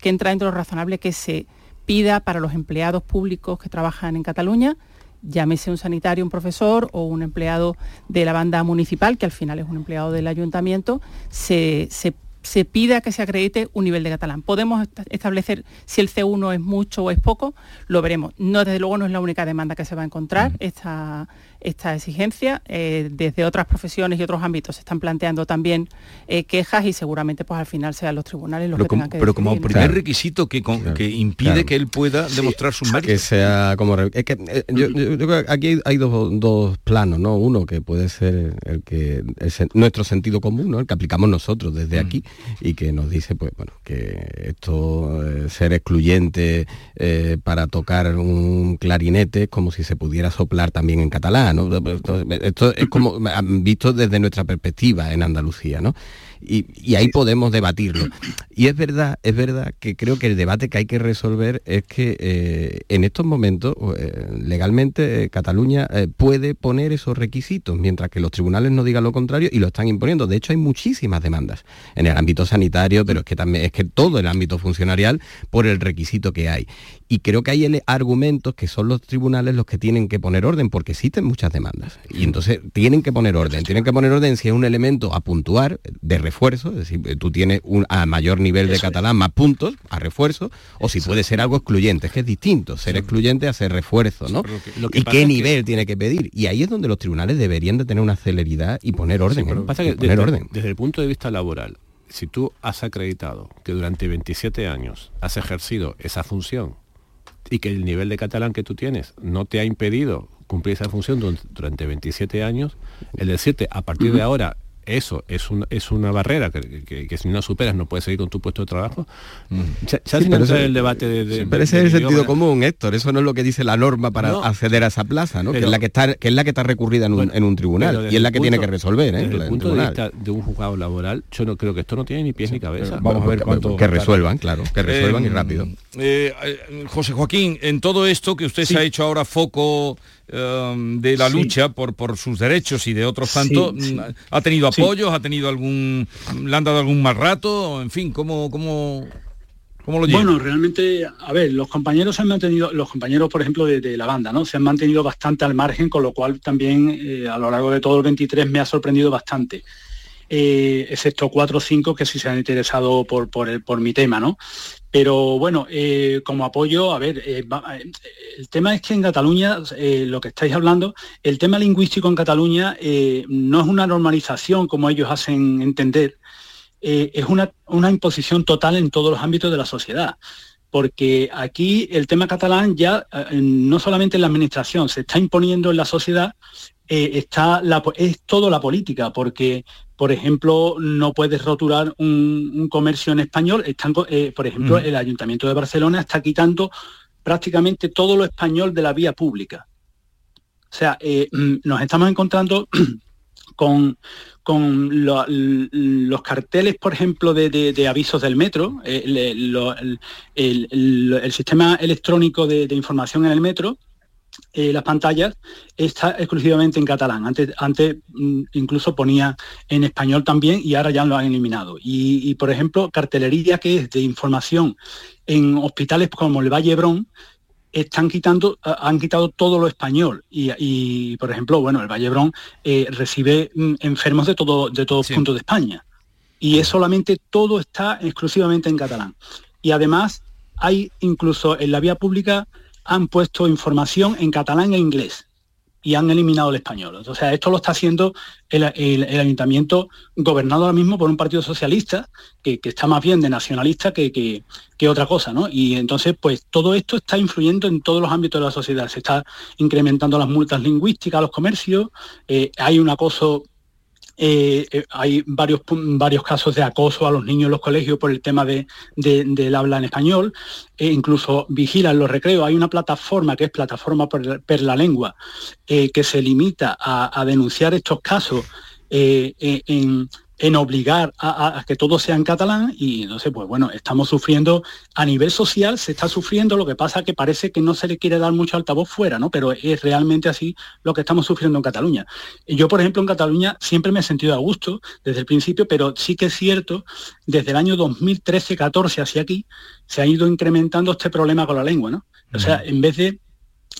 que entra dentro de lo razonable que se pida para los empleados públicos que trabajan en Cataluña, llámese un sanitario, un profesor o un empleado de la banda municipal, que al final es un empleado del ayuntamiento, se, se se pida que se acredite un nivel de catalán. Podemos establecer si el C1 es mucho o es poco, lo veremos. No, desde luego no es la única demanda que se va a encontrar, esta, esta exigencia. Eh, desde otras profesiones y otros ámbitos se están planteando también eh, quejas y seguramente pues al final sean los tribunales los pero que tengan que Pero como primer requisito que, que impide que él pueda demostrar su mérito. Que sea como... Es que, eh, yo, creo que aquí hay dos, planos, ¿no? Uno que puede ser el que es nuestro sentido común, ¿no? El que aplicamos nosotros desde aquí y que nos dice, pues bueno, que esto ser excluyente para tocar un clarinete es como si se pudiera soplar también en catalán esto, es como visto desde nuestra perspectiva en Andalucía, ¿no? Y, ahí podemos debatirlo. Y es verdad, es verdad que creo que el debate que hay que resolver es que eh, en estos momentos eh, legalmente eh, Cataluña puede poner esos requisitos, mientras que los tribunales no digan lo contrario y lo están imponiendo. De hecho, hay muchísimas demandas en el ámbito sanitario, pero es que también es que todo el ámbito funcionarial por el requisito que hay. Y creo que hay argumentos que son los tribunales los que tienen que poner orden, porque existen muchas demandas. Y entonces tienen que poner orden. Tienen que poner orden si es un elemento a puntuar de refuerzo, es decir, tú tienes un a mayor nivel de catalán más puntos a refuerzo, o si puede ser algo excluyente, es que es distinto, ser excluyente a ser refuerzo, ¿no? ¿Y qué nivel tiene que pedir? Y ahí es donde los tribunales deberían de tener una celeridad y poner orden. ¿eh? pasa que poner orden. desde el punto de vista laboral, si tú has acreditado que durante 27 años has ejercido esa función y que el nivel de catalán que tú tienes no te ha impedido cumplir esa función durante 27 años, el decirte a partir de ahora eso es, un, es una barrera que, si no superas no puedes seguir con tu puesto de trabajo. Mm. Ya, el debate de... pero ese es el sentido común, Héctor. Eso no es lo que dice la norma para acceder a esa plaza, ¿no? que, es la que, está, que es la que está recurrida en un, tribunal y es la que tiene que resolver. ¿eh? Desde el punto de vista de un juzgado laboral, yo no creo que esto no tiene ni pies ni cabeza. Vamos a ver cuánto... Que resuelvan, claro, que resuelvan y eh, rápido. Eh, José Joaquín, en todo esto que usted se ha hecho ahora foco um, de la lucha por, por sus derechos y de otros tantos, mm, ¿ha tenido apoyos? ¿Ha tenido algún, le han dado algún mal rato? En fin, ¿cómo, cómo, cómo lo lleva? Bueno, realmente, a ver, los compañeros se han mantenido, los compañeros, por ejemplo, de, la banda, ¿no? Se han mantenido bastante al margen, con lo cual también eh, a lo largo de todo el 23 me ha sorprendido bastante. Eh, excepto cuatro o cinco que sí se han interesado por, por, mi tema, ¿no? Pero bueno, eh, como apoyo, a ver, eh, el tema es que en Cataluña, lo que estáis hablando, el tema lingüístico en Cataluña no es una normalización como ellos hacen entender, es una, una imposición total en todos los ámbitos de la sociedad porque aquí el tema catalán ya no solamente en la administración, se está imponiendo en la sociedad, está la, es todo la política, porque por ejemplo, no puedes roturar un, comercio en español. Están, eh, por ejemplo, el Ayuntamiento de Barcelona está quitando prácticamente todo lo español de la vía pública. O sea, eh, mm, nos estamos encontrando [CLEARS THROAT] con, con los carteles, por ejemplo, de, avisos del metro, eh, el, sistema electrónico de, información en el metro, eh, las pantallas está exclusivamente en catalán. Antes, antes mm, incluso ponía en español también y ahora ya lo han eliminado. Y, por ejemplo, cartelería que es de información en hospitales como el Valle Brón, están quitando, han quitado todo lo español. Y, por ejemplo, bueno, el Vallebrón eh, recibe mm, enfermos de todo, de todos puntos de España. Y es solamente todo está exclusivamente en catalán. Y además hay incluso en la vía pública han puesto información en catalán e inglés y han eliminado el español. O sea, esto lo está haciendo el, ayuntamiento gobernado ahora mismo por un partido socialista que, está más bien de nacionalista que, que, otra cosa, ¿no? Y entonces, pues todo esto está influyendo en todos los ámbitos de la sociedad. Se está incrementando las multas lingüísticas a los comercios, eh, hay un acoso eh, eh, hay varios, varios casos de acoso a los niños en los colegios por el tema de, del habla en español, e incluso vigilan los recreos. Hay una plataforma que es Plataforma per, la Lengua, eh, que se limita a, denunciar estos casos en, en obligar a, que todo sea en catalán y entonces pues bueno estamos sufriendo a nivel social se está sufriendo lo que pasa que parece que no se le quiere dar mucho altavoz fuera no pero es realmente así lo que estamos sufriendo en Cataluña. Yo por ejemplo en Cataluña siempre me he sentido a gusto desde el principio pero sí que es cierto desde el año 2013 14 hacia aquí se ha ido incrementando este problema con la lengua no o sea en vez de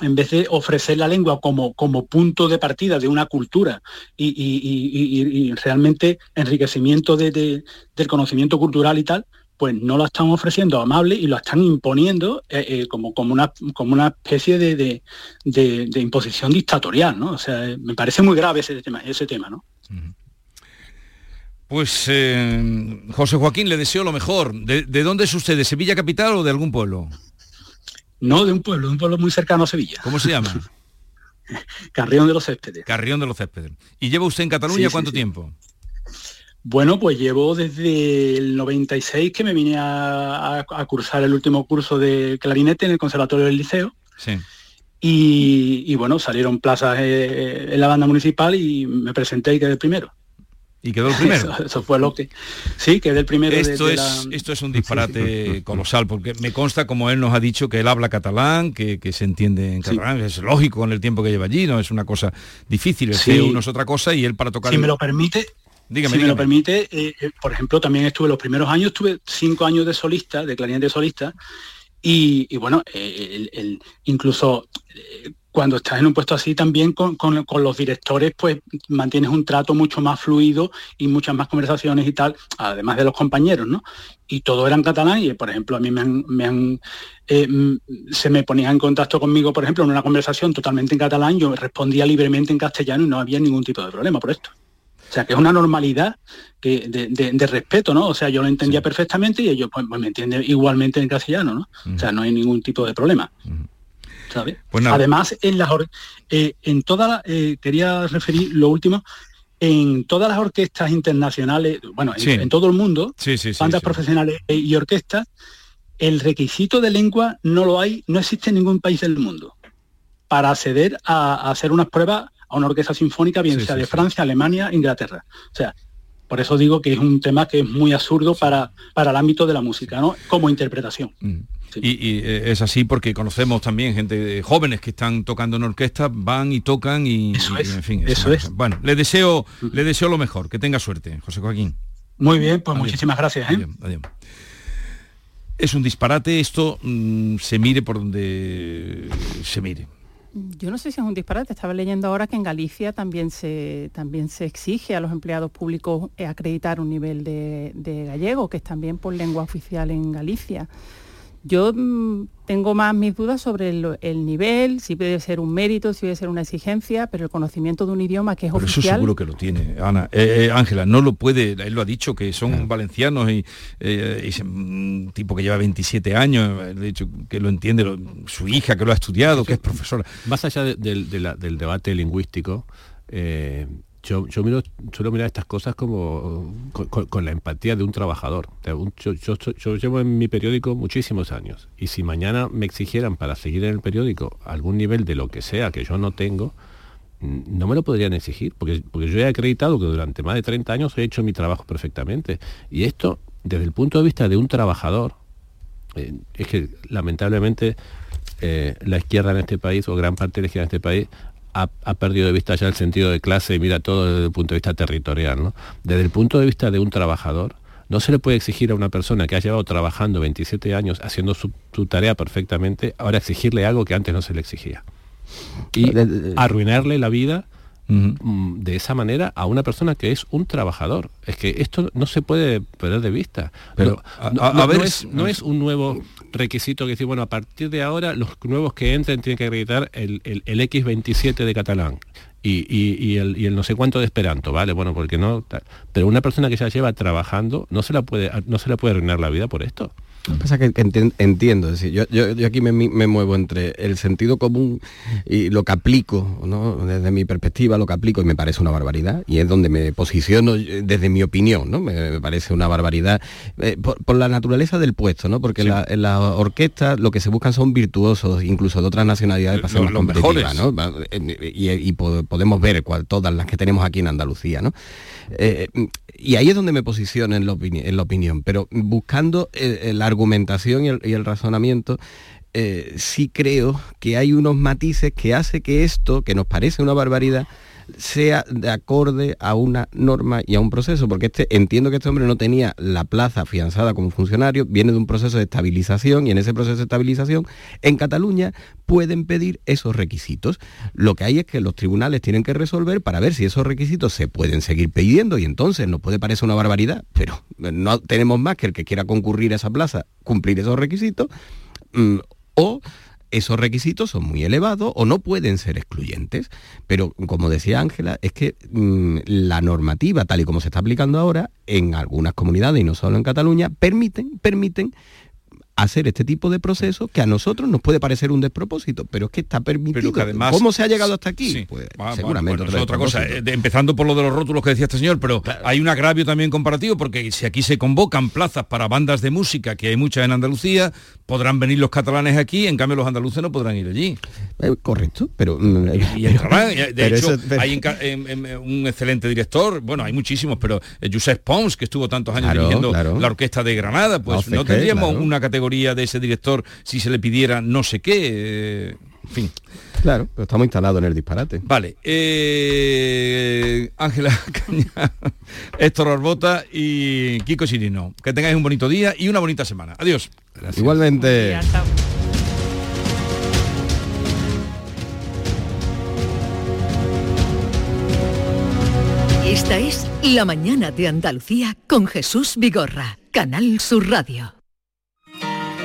en vez de ofrecer la lengua como, como punto de partida de una cultura y, realmente enriquecimiento del conocimiento cultural y tal, pues no la están ofreciendo amable y lo están imponiendo eh, eh, como, como, una, como una especie de, imposición dictatorial, ¿no? O sea, me parece muy grave ese tema, ese tema, ¿no? Pues eh, José Joaquín, le deseo lo mejor. ¿De, ¿De, dónde es usted? ¿De Sevilla Capital o de algún pueblo? No, de un pueblo, de un pueblo muy cercano a Sevilla. ¿Cómo se llama? [LAUGHS] Carrión de los Céspedes. Carrión de los Céspedes. ¿Y lleva usted en Cataluña cuánto tiempo? Bueno, pues llevo desde el 96 que me vine a, cursar el último curso de clarinete en el Conservatorio del Liceo. Sí. Y, bueno, salieron plazas eh, en la banda municipal y me presenté y quedé primero. Y quedó el primero. [LAUGHS] Eso, fue lo que... Sí, quedé el primero. Esto, es, esto es un disparate [LAUGHS] colosal, porque me consta, como él nos ha dicho, que él habla catalán, que, se entiende en catalán. Es lógico con el tiempo que lleva allí, no es una cosa difícil. El uno es otra cosa y él para tocar... Si me lo permite, Dígame, si me lo permite, eh, eh, por ejemplo, también estuve los primeros años, tuve cinco años de solista, de clarinete solista, y, bueno, eh, el, incluso cuando estás en un puesto así también con, los directores pues mantienes un trato mucho más fluido y muchas más conversaciones y tal, además de los compañeros, ¿no? Y todo era en catalán y por ejemplo a mí me han, me han eh, se me ponía en contacto conmigo, por ejemplo, en una conversación totalmente en catalán, yo respondía libremente en castellano y no había ningún tipo de problema por esto. O sea, que es una normalidad que, de, respeto, ¿no? O sea, yo lo entendía perfectamente y ellos pues, me entienden igualmente en castellano, ¿no? O sea, no hay ningún tipo de problema. Pues Además, en las eh, en todas eh, quería referir lo último, en todas las orquestas internacionales, bueno, en, todo el mundo, bandas profesionales y orquestas, el requisito de lengua no lo hay, no existe en ningún país del mundo para acceder a, hacer unas pruebas a una orquesta sinfónica, bien sea de Francia, Alemania, Inglaterra. O sea, por eso digo que es un tema que es muy absurdo para, para el ámbito de la música, ¿no? Como interpretación. Mm. Y, eh, es así porque conocemos también gente jóvenes que están tocando en orquesta, van y tocan y, eso es, en fin. Eso es. Bueno, le deseo, le deseo lo mejor, que tenga suerte, José Joaquín. Muy bien, pues muchísimas gracias. ¿eh? Es un disparate esto, mm, se mire por donde se mire. Yo no sé si es un disparate. Estaba leyendo ahora que en Galicia también se, también se exige a los empleados públicos acreditar un nivel de, de gallego, que es también por lengua oficial en Galicia. Yo mm, tengo más mis dudas sobre el, nivel, si puede ser un mérito, si puede ser una exigencia, pero el conocimiento de un idioma que es pero oficial... Eso seguro que lo tiene, Ana. Eh, eh, Ángela, no lo puede, él lo ha dicho, que son valencianos y, eh, un tipo que lleva 27 años, ha dicho que lo entiende, su hija que lo ha estudiado, que es profesora. Más allá del debate lingüístico, yo, yo miro, suelo mirar estas cosas como con, la empatía de un trabajador. Yo, llevo en mi periódico muchísimos años y si mañana me exigieran para seguir en el periódico algún nivel de lo que sea que yo no tengo, mm, no me lo podrían exigir, porque, porque yo he acreditado que durante más de 30 años he hecho mi trabajo perfectamente. Y esto, desde el punto de vista de un trabajador, eh, es que lamentablemente eh, la izquierda en este país, o gran parte de la izquierda en este país, ha, perdido de vista ya el sentido de clase y mira todo desde el punto de vista territorial. ¿no? Desde el punto de vista de un trabajador, no se le puede exigir a una persona que ha llevado trabajando 27 años haciendo su, tarea perfectamente, ahora exigirle algo que antes no se le exigía. Y arruinarle la vida mm, de esa manera a una persona que es un trabajador. Es que esto no se puede perder de vista. Pero, a, ver, no es un nuevo requisito que dice, bueno, a partir de ahora los nuevos que entren tienen que acreditar el, X27 de catalán. Y, el, no sé cuánto de Esperanto, ¿vale? Bueno, porque no... Pero una persona que ya lleva trabajando no se la puede, no se le puede arruinar la vida por esto. Lo que pasa es que entiendo, es decir, yo, aquí me, muevo entre el sentido común y lo que aplico, ¿no? desde mi perspectiva, lo que aplico y me parece una barbaridad, y es donde me posiciono desde mi opinión, ¿no? me, parece una barbaridad, eh, por, la naturaleza del puesto, ¿no? porque en la, orquesta lo que se buscan son virtuosos, incluso de otras nacionalidades para ser más competitivas, ¿no? y, podemos ver cuál, todas las que tenemos aquí en Andalucía. ¿no? Eh, y ahí es donde me posiciono en la, opinión, pero buscando eh, la argumentación y el, razonamiento, eh, sí creo que hay unos matices que hace que esto, que nos parece una barbaridad, sea de acorde a una norma y a un proceso, porque este, entiendo que este hombre no tenía la plaza afianzada como funcionario, viene de un proceso de estabilización y en ese proceso de estabilización en Cataluña pueden pedir esos requisitos. Lo que hay es que los tribunales tienen que resolver para ver si esos requisitos se pueden seguir pidiendo y entonces nos puede parecer una barbaridad, pero no tenemos más que el que quiera concurrir a esa plaza cumplir esos requisitos mm, o esos requisitos son muy elevados o no pueden ser excluyentes. Pero como decía Ángela, es que mm, la normativa, tal y como se está aplicando ahora, en algunas comunidades y no solo en Cataluña, permiten, permiten hacer este tipo de procesos que a nosotros nos puede parecer un despropósito, pero es que está permitido. además, ¿Cómo se ha llegado hasta aquí? Pues, seguramente otra cosa. Eh, empezando por lo de los rótulos que decía este señor, pero hay un agravio también comparativo porque si aquí se convocan plazas para bandas de música, que hay muchas en Andalucía, podrán venir los catalanes aquí, en cambio los andaluces no podrán ir allí. Eh, correcto, pero... Y, de hecho, hay un excelente director, bueno, hay muchísimos, pero eh, Josep Pons, que estuvo tantos años dirigiendo la orquesta de Granada, pues no, tendríamos una categoría de ese director si se le pidiera no sé qué. Eh, en fin. Claro, pero estamos instalados en el disparate. Vale. Eh, Ángela [LAUGHS] Caña, Héctor Arbota y Kiko Chirino. Que tengáis un bonito día y una bonita semana. Adiós. Igualmente. Esta es La Mañana de Andalucía con Jesús Vigorra, Canal Sur Radio.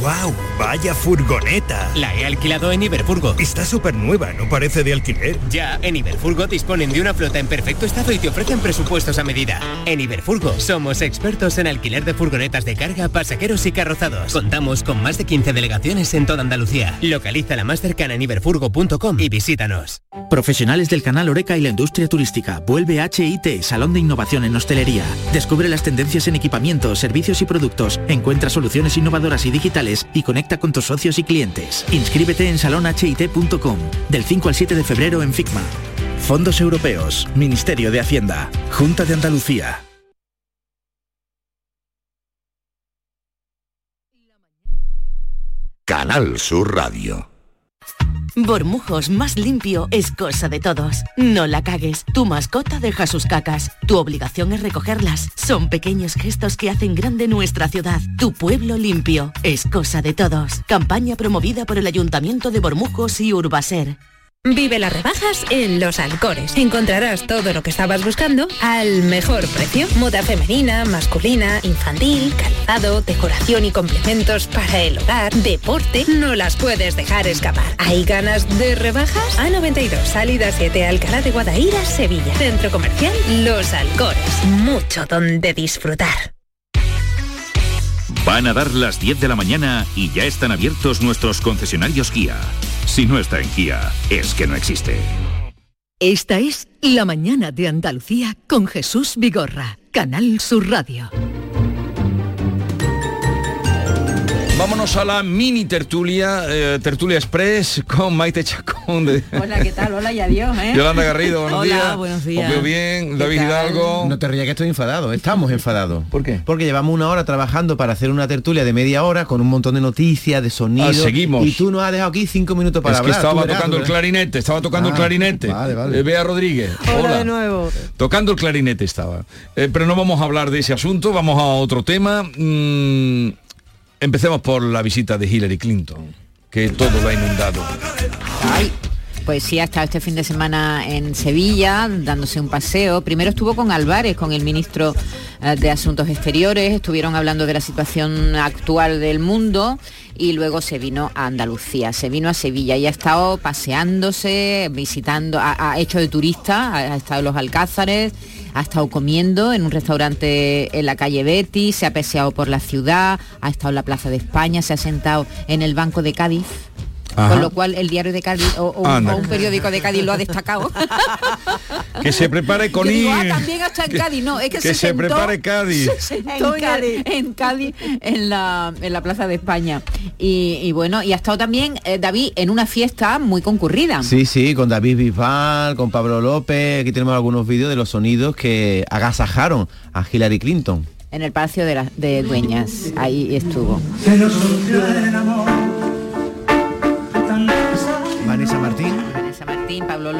¡Wow! ¡Vaya furgoneta! La he alquilado en Iberfurgo. Está súper nueva, ¿no parece de alquiler? Ya, en Iberfurgo disponen de una flota en perfecto estado y te ofrecen presupuestos a medida. En Iberfurgo somos expertos en alquiler de furgonetas de carga, pasajeros y carrozados. Contamos con más de 15 delegaciones en toda Andalucía. Localiza la más cercana en iberfurgo.com y visítanos. Profesionales del canal Oreca y la industria turística. Vuelve HIT, Salón de Innovación en Hostelería. Descubre las tendencias en equipamiento, servicios y productos. Encuentra soluciones innovadoras y digitales y conecta con tus socios y clientes. Inscríbete en salonhit.com del 5 al 7 de febrero en FICMA. Fondos Europeos, Ministerio de Hacienda, Junta de Andalucía. Canal Sur Radio. Bormujos más limpio es cosa de todos. No la cagues. Tu mascota deja sus cacas. Tu obligación es recogerlas. Son pequeños gestos que hacen grande nuestra ciudad. Tu pueblo limpio es cosa de todos. Campaña promovida por el Ayuntamiento de Bormujos y Urbaser. Vive las rebajas en Los Alcores. Encontrarás todo lo que estabas buscando al mejor precio. Moda femenina, masculina, infantil, calzado, decoración y complementos para el hogar, deporte. No las puedes dejar escapar. ¿Hay ganas de rebajas? A92, salida 7, Alcalá de Guadaira, Sevilla. Centro comercial Los Alcores. Mucho donde disfrutar. Van a dar las 10 de la mañana y ya están abiertos nuestros concesionarios Kia. Si no está en Kia, es que no existe. Esta es La Mañana de Andalucía con Jesús Vigorra, Canal Sur Radio. Vámonos a la mini tertulia, eh, tertulia express con Maite Chacón. De... Hola, ¿qué tal? Hola y adiós, ¿eh? Yolanda Garrido, buenos Hola, días. buenos días. Os veo bien, David Hidalgo. No te rías que estoy enfadado, estamos enfadados. ¿Por qué? Porque llevamos una hora trabajando para hacer una tertulia de media hora con un montón de noticias, de sonidos. Ah, seguimos. Y tú nos has dejado aquí cinco minutos para es que hablar. estaba verás, tocando el clarinete, estaba tocando el Ah, clarinete. vale, vale. Eh, Bea Rodríguez. Hola de nuevo. Tocando el clarinete estaba. Eh, pero no vamos a hablar de ese asunto, vamos a otro tema. Mm, empecemos por la visita de Hillary Clinton, que todo lo ha inundado. Ay, pues sí, ha estado este fin de semana en Sevilla dándose un paseo. Primero estuvo con Álvarez, con el ministro eh, de Asuntos Exteriores, estuvieron hablando de la situación actual del mundo y luego se vino a Andalucía, se vino a Sevilla y ha estado paseándose, visitando, ha, hecho de turista, ha estado en los Alcázares, ha estado comiendo en un restaurante en la calle Betty, se ha paseado por la ciudad, ha estado en la Plaza de España, se ha sentado en el Banco de Cádiz. Ajá. Con lo cual el diario de Cádiz o, o- Anda. o un periódico de Cádiz lo ha destacado. Que se prepare con [LAUGHS] digo, I. ah, también está en Que- Cádiz. No, es que, que se, se sentó- prepare Cádiz. Se sentó en, Cádiz. en Cádiz, en la, en la Plaza de España. Y, y bueno, y ha estado también, eh, David, en una fiesta muy concurrida. Sí, sí, con David Bisbal, con Pablo López. Aquí tenemos algunos vídeos de los sonidos que agasajaron a Hillary Clinton. En el Palacio de, la- de Dueñas. Ahí estuvo.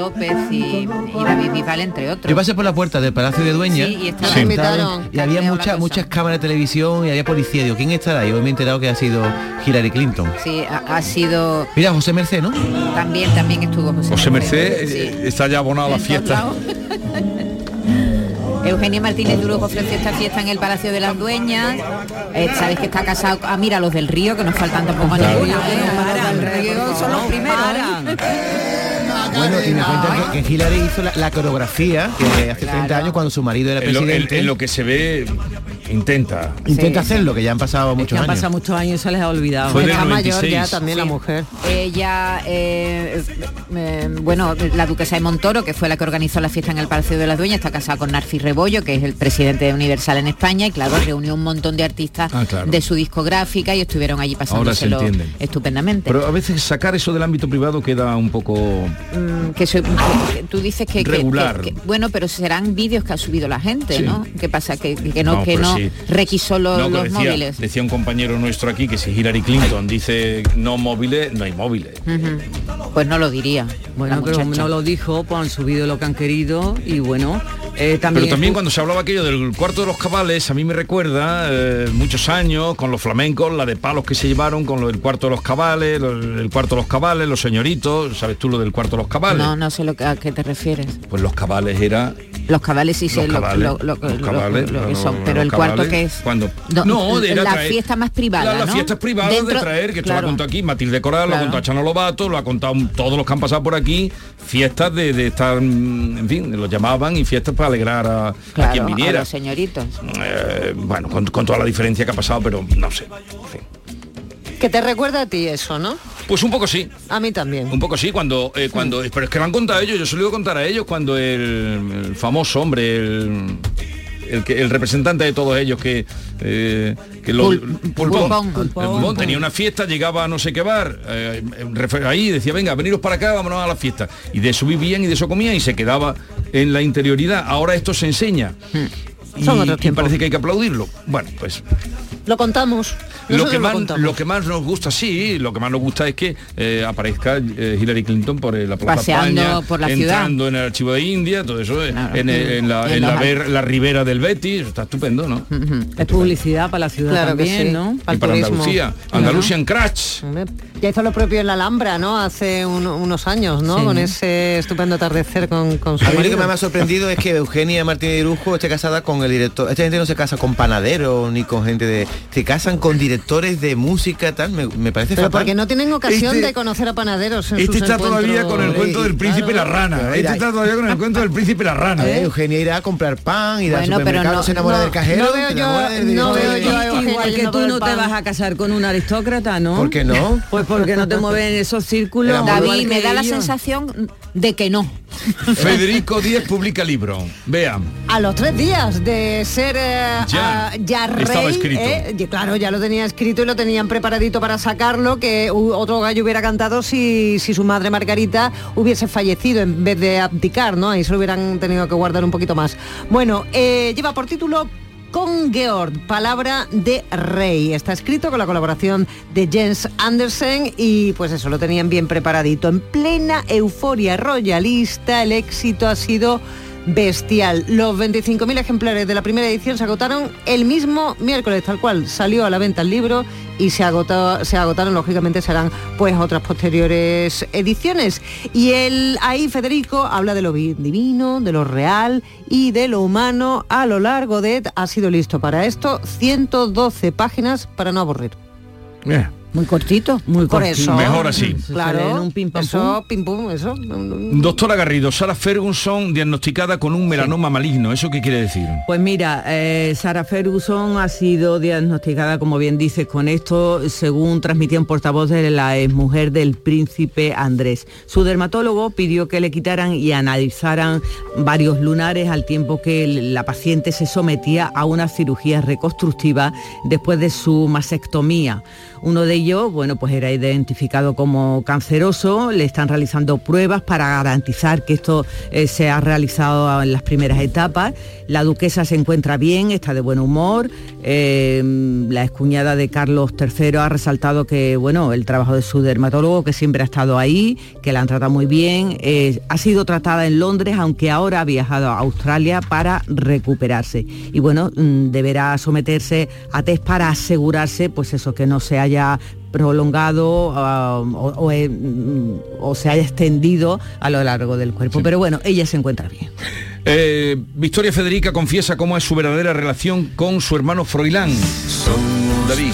López y, y David Bisbal, entre otros. Yo pasé por la puerta del Palacio de Dueñas Sí, y estaba- sentado, invitaron, y había muchas muchas cámaras de televisión y había policía. Digo, ¿quién estará? Y hoy me he enterado que ha sido Hillary Clinton. Sí, ha, ha sido... Mira, José Merced, ¿no? También, también estuvo José, José Merced Sí. eh, está ya abonado a la fiesta. Eugenia Martínez Duro ofreció esta fiesta en el Palacio de las Dueñas. Eh, Sabéis que está casado. Ah, mira, los del río, que nos faltan tampoco Claro. ninguna. ¿eh? Son los primeros. Bueno, y me cuentan que, que Hillary hizo la, la coreografía que hace 30 años cuando su marido era En lo, en- presidente. en lo que se ve, intenta. Intenta Sí, hacerlo, que ya han pasado Es muchos que han años. pasado muchos años y se les ha olvidado. Fue Está mayor 96. ya también la mujer. Ella, eh, eh, bueno, la duquesa de Montoro, que fue la que organizó la fiesta en el Palacio de las Dueñas, está casada con Narcis Rebollo, que es el presidente de Universal en España, y claro, reunió un montón de artistas Ah, claro. de su discográfica y estuvieron allí Ahora se pasándoselo estupendamente. Pero a veces sacar eso del ámbito privado queda un poco... Mm, que, soy- que tú dices que, Regular. que- que- bueno pero serán vídeos que ha subido la gente Sí. no qué pasa que, que no No, que no requisó los, No, que los decía, móviles. decía un compañero nuestro aquí que si Hillary Clinton dice no móviles, no hay móviles. Pues no lo diría. Bueno, pero no lo dijo, pues han subido lo que han querido y bueno, eh, también... Pero también cuando se hablaba aquello del cuarto de los cabales, a mí me recuerda eh, muchos años con los flamencos, la de palos que se llevaron con lo del cuarto de los cabales, el cuarto de los cabales, los señoritos, ¿sabes tú lo del cuarto de los cabales? No, no sé lo que, a qué te refieres. Pues los cabales era Los cabales sí sé los lo, que son, pero el cuarto que es cuando No, no, de la traer- fiesta más privada, la, las ¿no? fiestas privadas Dentro- de traer, que esto lo ha contado aquí Matilde Coral, lo ha contado Chano Lobato, lo ha contado todos los que han pasado por aquí, fiestas de, de estar, mm, en fin, los llamaban y fiestas para alegrar a, quien a viniera. los señoritos. Eh, bueno, con, con toda la diferencia que ha pasado, pero no sé. Que te recuerda a ti eso, ¿no? Pues un poco sí. A mí también. Un poco sí, cuando, eh, cuando pero es que lo han contado ellos, yo se lo contar a ellos cuando el, el famoso hombre, el, el, que, el representante de todos ellos que, eh, que lo- Pul- Pulpón, Pulpón. el Pulpón. Pulpón tenía una fiesta, llegaba a no sé qué bar, eh, ahí decía, venga, veniros para acá, vámonos a la fiesta. Y de eso vivían y de eso comían y se quedaba en la interioridad. Ahora esto se enseña. Y, Son otros y parece que hay que aplaudirlo. Bueno, pues Lo contamos. lo que, más, contamos. lo que más nos gusta, sí, lo que más nos gusta es que eh, aparezca eh, Hillary Clinton por eh, la Plaza Paseando España, por la entrando en el archivo de India, todo eso, eh, en, en la, en en la, ver- la ribera del Betis, está estupendo, ¿no? Es publicidad para la ciudad Claro que también, sí. ¿no? Para Y para turismo. Andalucía, Andalusian Crash. Ya hizo lo propio en la Alhambra, ¿no? Hace un- unos años, ¿no? Sí. Con ese estupendo atardecer con, con su A mí lo que me ha sorprendido es que Eugenia Martínez de Irujo esté casada con el director. Esta gente no se casa con panaderos ni con gente de. Se casan con directores de música, tal. Me, me parece Pero fatal. porque no tienen ocasión Este- de conocer a panaderos en este sus está todavía con el cuento del príncipe y la rana. Pero Este mira, está todavía con el cuento del príncipe y la rana. Eh, Eugenia irá a comprar pan, irá Bueno, al pero supermercado, no- se enamora no- del cajero. no veo yo- enamora del no director. veo yo a Eugenia Igual que tú no te vas a casar con un aristócrata, ¿no? ¿Por qué no? Pues porque no te mueves en esos círculos. David, me da la sensación de que no. [LAUGHS] Federico Díez publica libro. Vean. A los tres días de ser eh, Ya. ah, ya rey, Estaba escrito. eh, y claro, ya lo tenía escrito y lo tenían preparadito para sacarlo, que otro gallo hubiera cantado si, si su madre Margarita hubiese fallecido en vez de abdicar, ¿no? Ahí se lo hubieran tenido que guardar un poquito más. Bueno, eh, lleva por título con Georg, palabra de rey. Está escrito con la colaboración de Jens Andersen y pues eso, lo tenían bien preparadito. En plena euforia royalista, el éxito ha sido bestial. Los 25.000 ejemplares de la primera edición se agotaron el mismo miércoles, tal cual salió a la venta el libro y se, agotó, se agotaron, lógicamente serán pues otras posteriores ediciones. Y él, ahí Federico habla de lo vi- divino, de lo real y de lo humano a lo largo de, ha sido listo para esto, 112 páginas para no aburrir. Muy cortito. Muy Por cortito. eso. Mejor así. Claro, en un pim, pam, eso, pim pum, eso. Doctora Garrido, Sara Ferguson diagnosticada con un melanoma maligno. ¿Eso qué quiere decir? Pues mira, eh, Sara Ferguson ha sido diagnosticada, como bien dices, con esto, según transmitía un portavoz de la mujer del príncipe Andrés. Su dermatólogo pidió que le quitaran y analizaran varios lunares al tiempo que la paciente se sometía a una cirugía reconstructiva después de su mastectomía. Uno de ellos, bueno, pues era identificado como canceroso, le están realizando pruebas para garantizar que esto eh, se ha realizado en las primeras etapas. La duquesa se encuentra bien, está de buen humor. Eh, la excuñada de Carlos III ha resaltado que, bueno, el trabajo de su dermatólogo, que siempre ha estado ahí, que la han tratado muy bien. Eh, ha sido tratada en Londres, aunque ahora ha viajado a Australia para recuperarse. Y bueno, mm, deberá someterse a test para asegurarse, pues eso, que no se haya prolongado ah, o, o, eh, mm, o se haya extendido a lo largo del cuerpo. Pero bueno, ella se encuentra bien. Eh, Victoria Federica confiesa cómo es su verdadera relación con su hermano Froilán. David.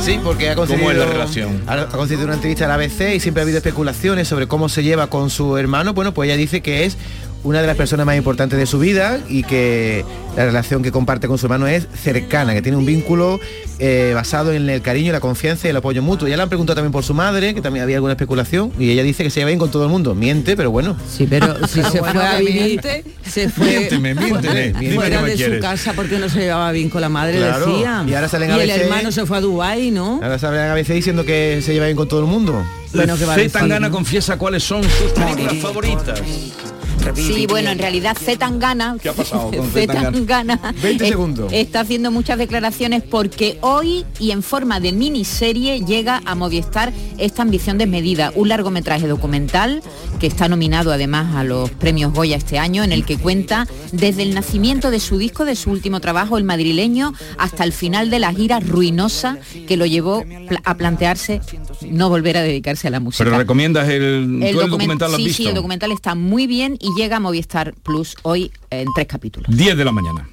Sí, porque ha ¿Cómo concedido, es la relación? Ha, ha concedido una entrevista a la ABC y siempre ha habido especulaciones sobre cómo se lleva con su hermano. Bueno, pues ella dice que es una de las personas más importantes de su vida y que la relación que comparte con su hermano es cercana, que tiene un vínculo eh, basado en el cariño, la confianza y el apoyo mutuo. Ya le han preguntado también por su madre, que también había alguna especulación, y ella dice que se lleva bien con todo el mundo. Miente, pero bueno. Sí, pero [LAUGHS] si se Bueno, fue a vivir, miente. se fue Miénteme, miénteme, fuera de su quieres. casa porque no se llevaba bien con la madre, Claro, decía. y ahora salen y a el veces- hermano se fue a Dubái, ¿no? Ahora saben a veces diciendo que se lleva bien con todo el mundo. Bueno, que va a C. decir, Tangana ¿no? confiesa cuáles son sus películas favoritas. Sí, bueno, en realidad Zetangana, ¿Qué ha pasado con [LAUGHS] Zetangana 20 eh, segundos. está haciendo muchas declaraciones porque hoy y en forma de miniserie llega a Movistar esta ambición desmedida, un largometraje documental que está nominado además a los premios Goya este año, en el que cuenta desde el nacimiento de su disco, de su último trabajo, el madrileño, hasta el final de la gira ruinosa que lo llevó a plantearse no volver a dedicarse a la música. Pero recomiendas el, El ¿tú el document- documental lo has sí, visto? sí, el documental está muy bien y llega a Movistar Plus hoy en tres capítulos. 10 de la mañana.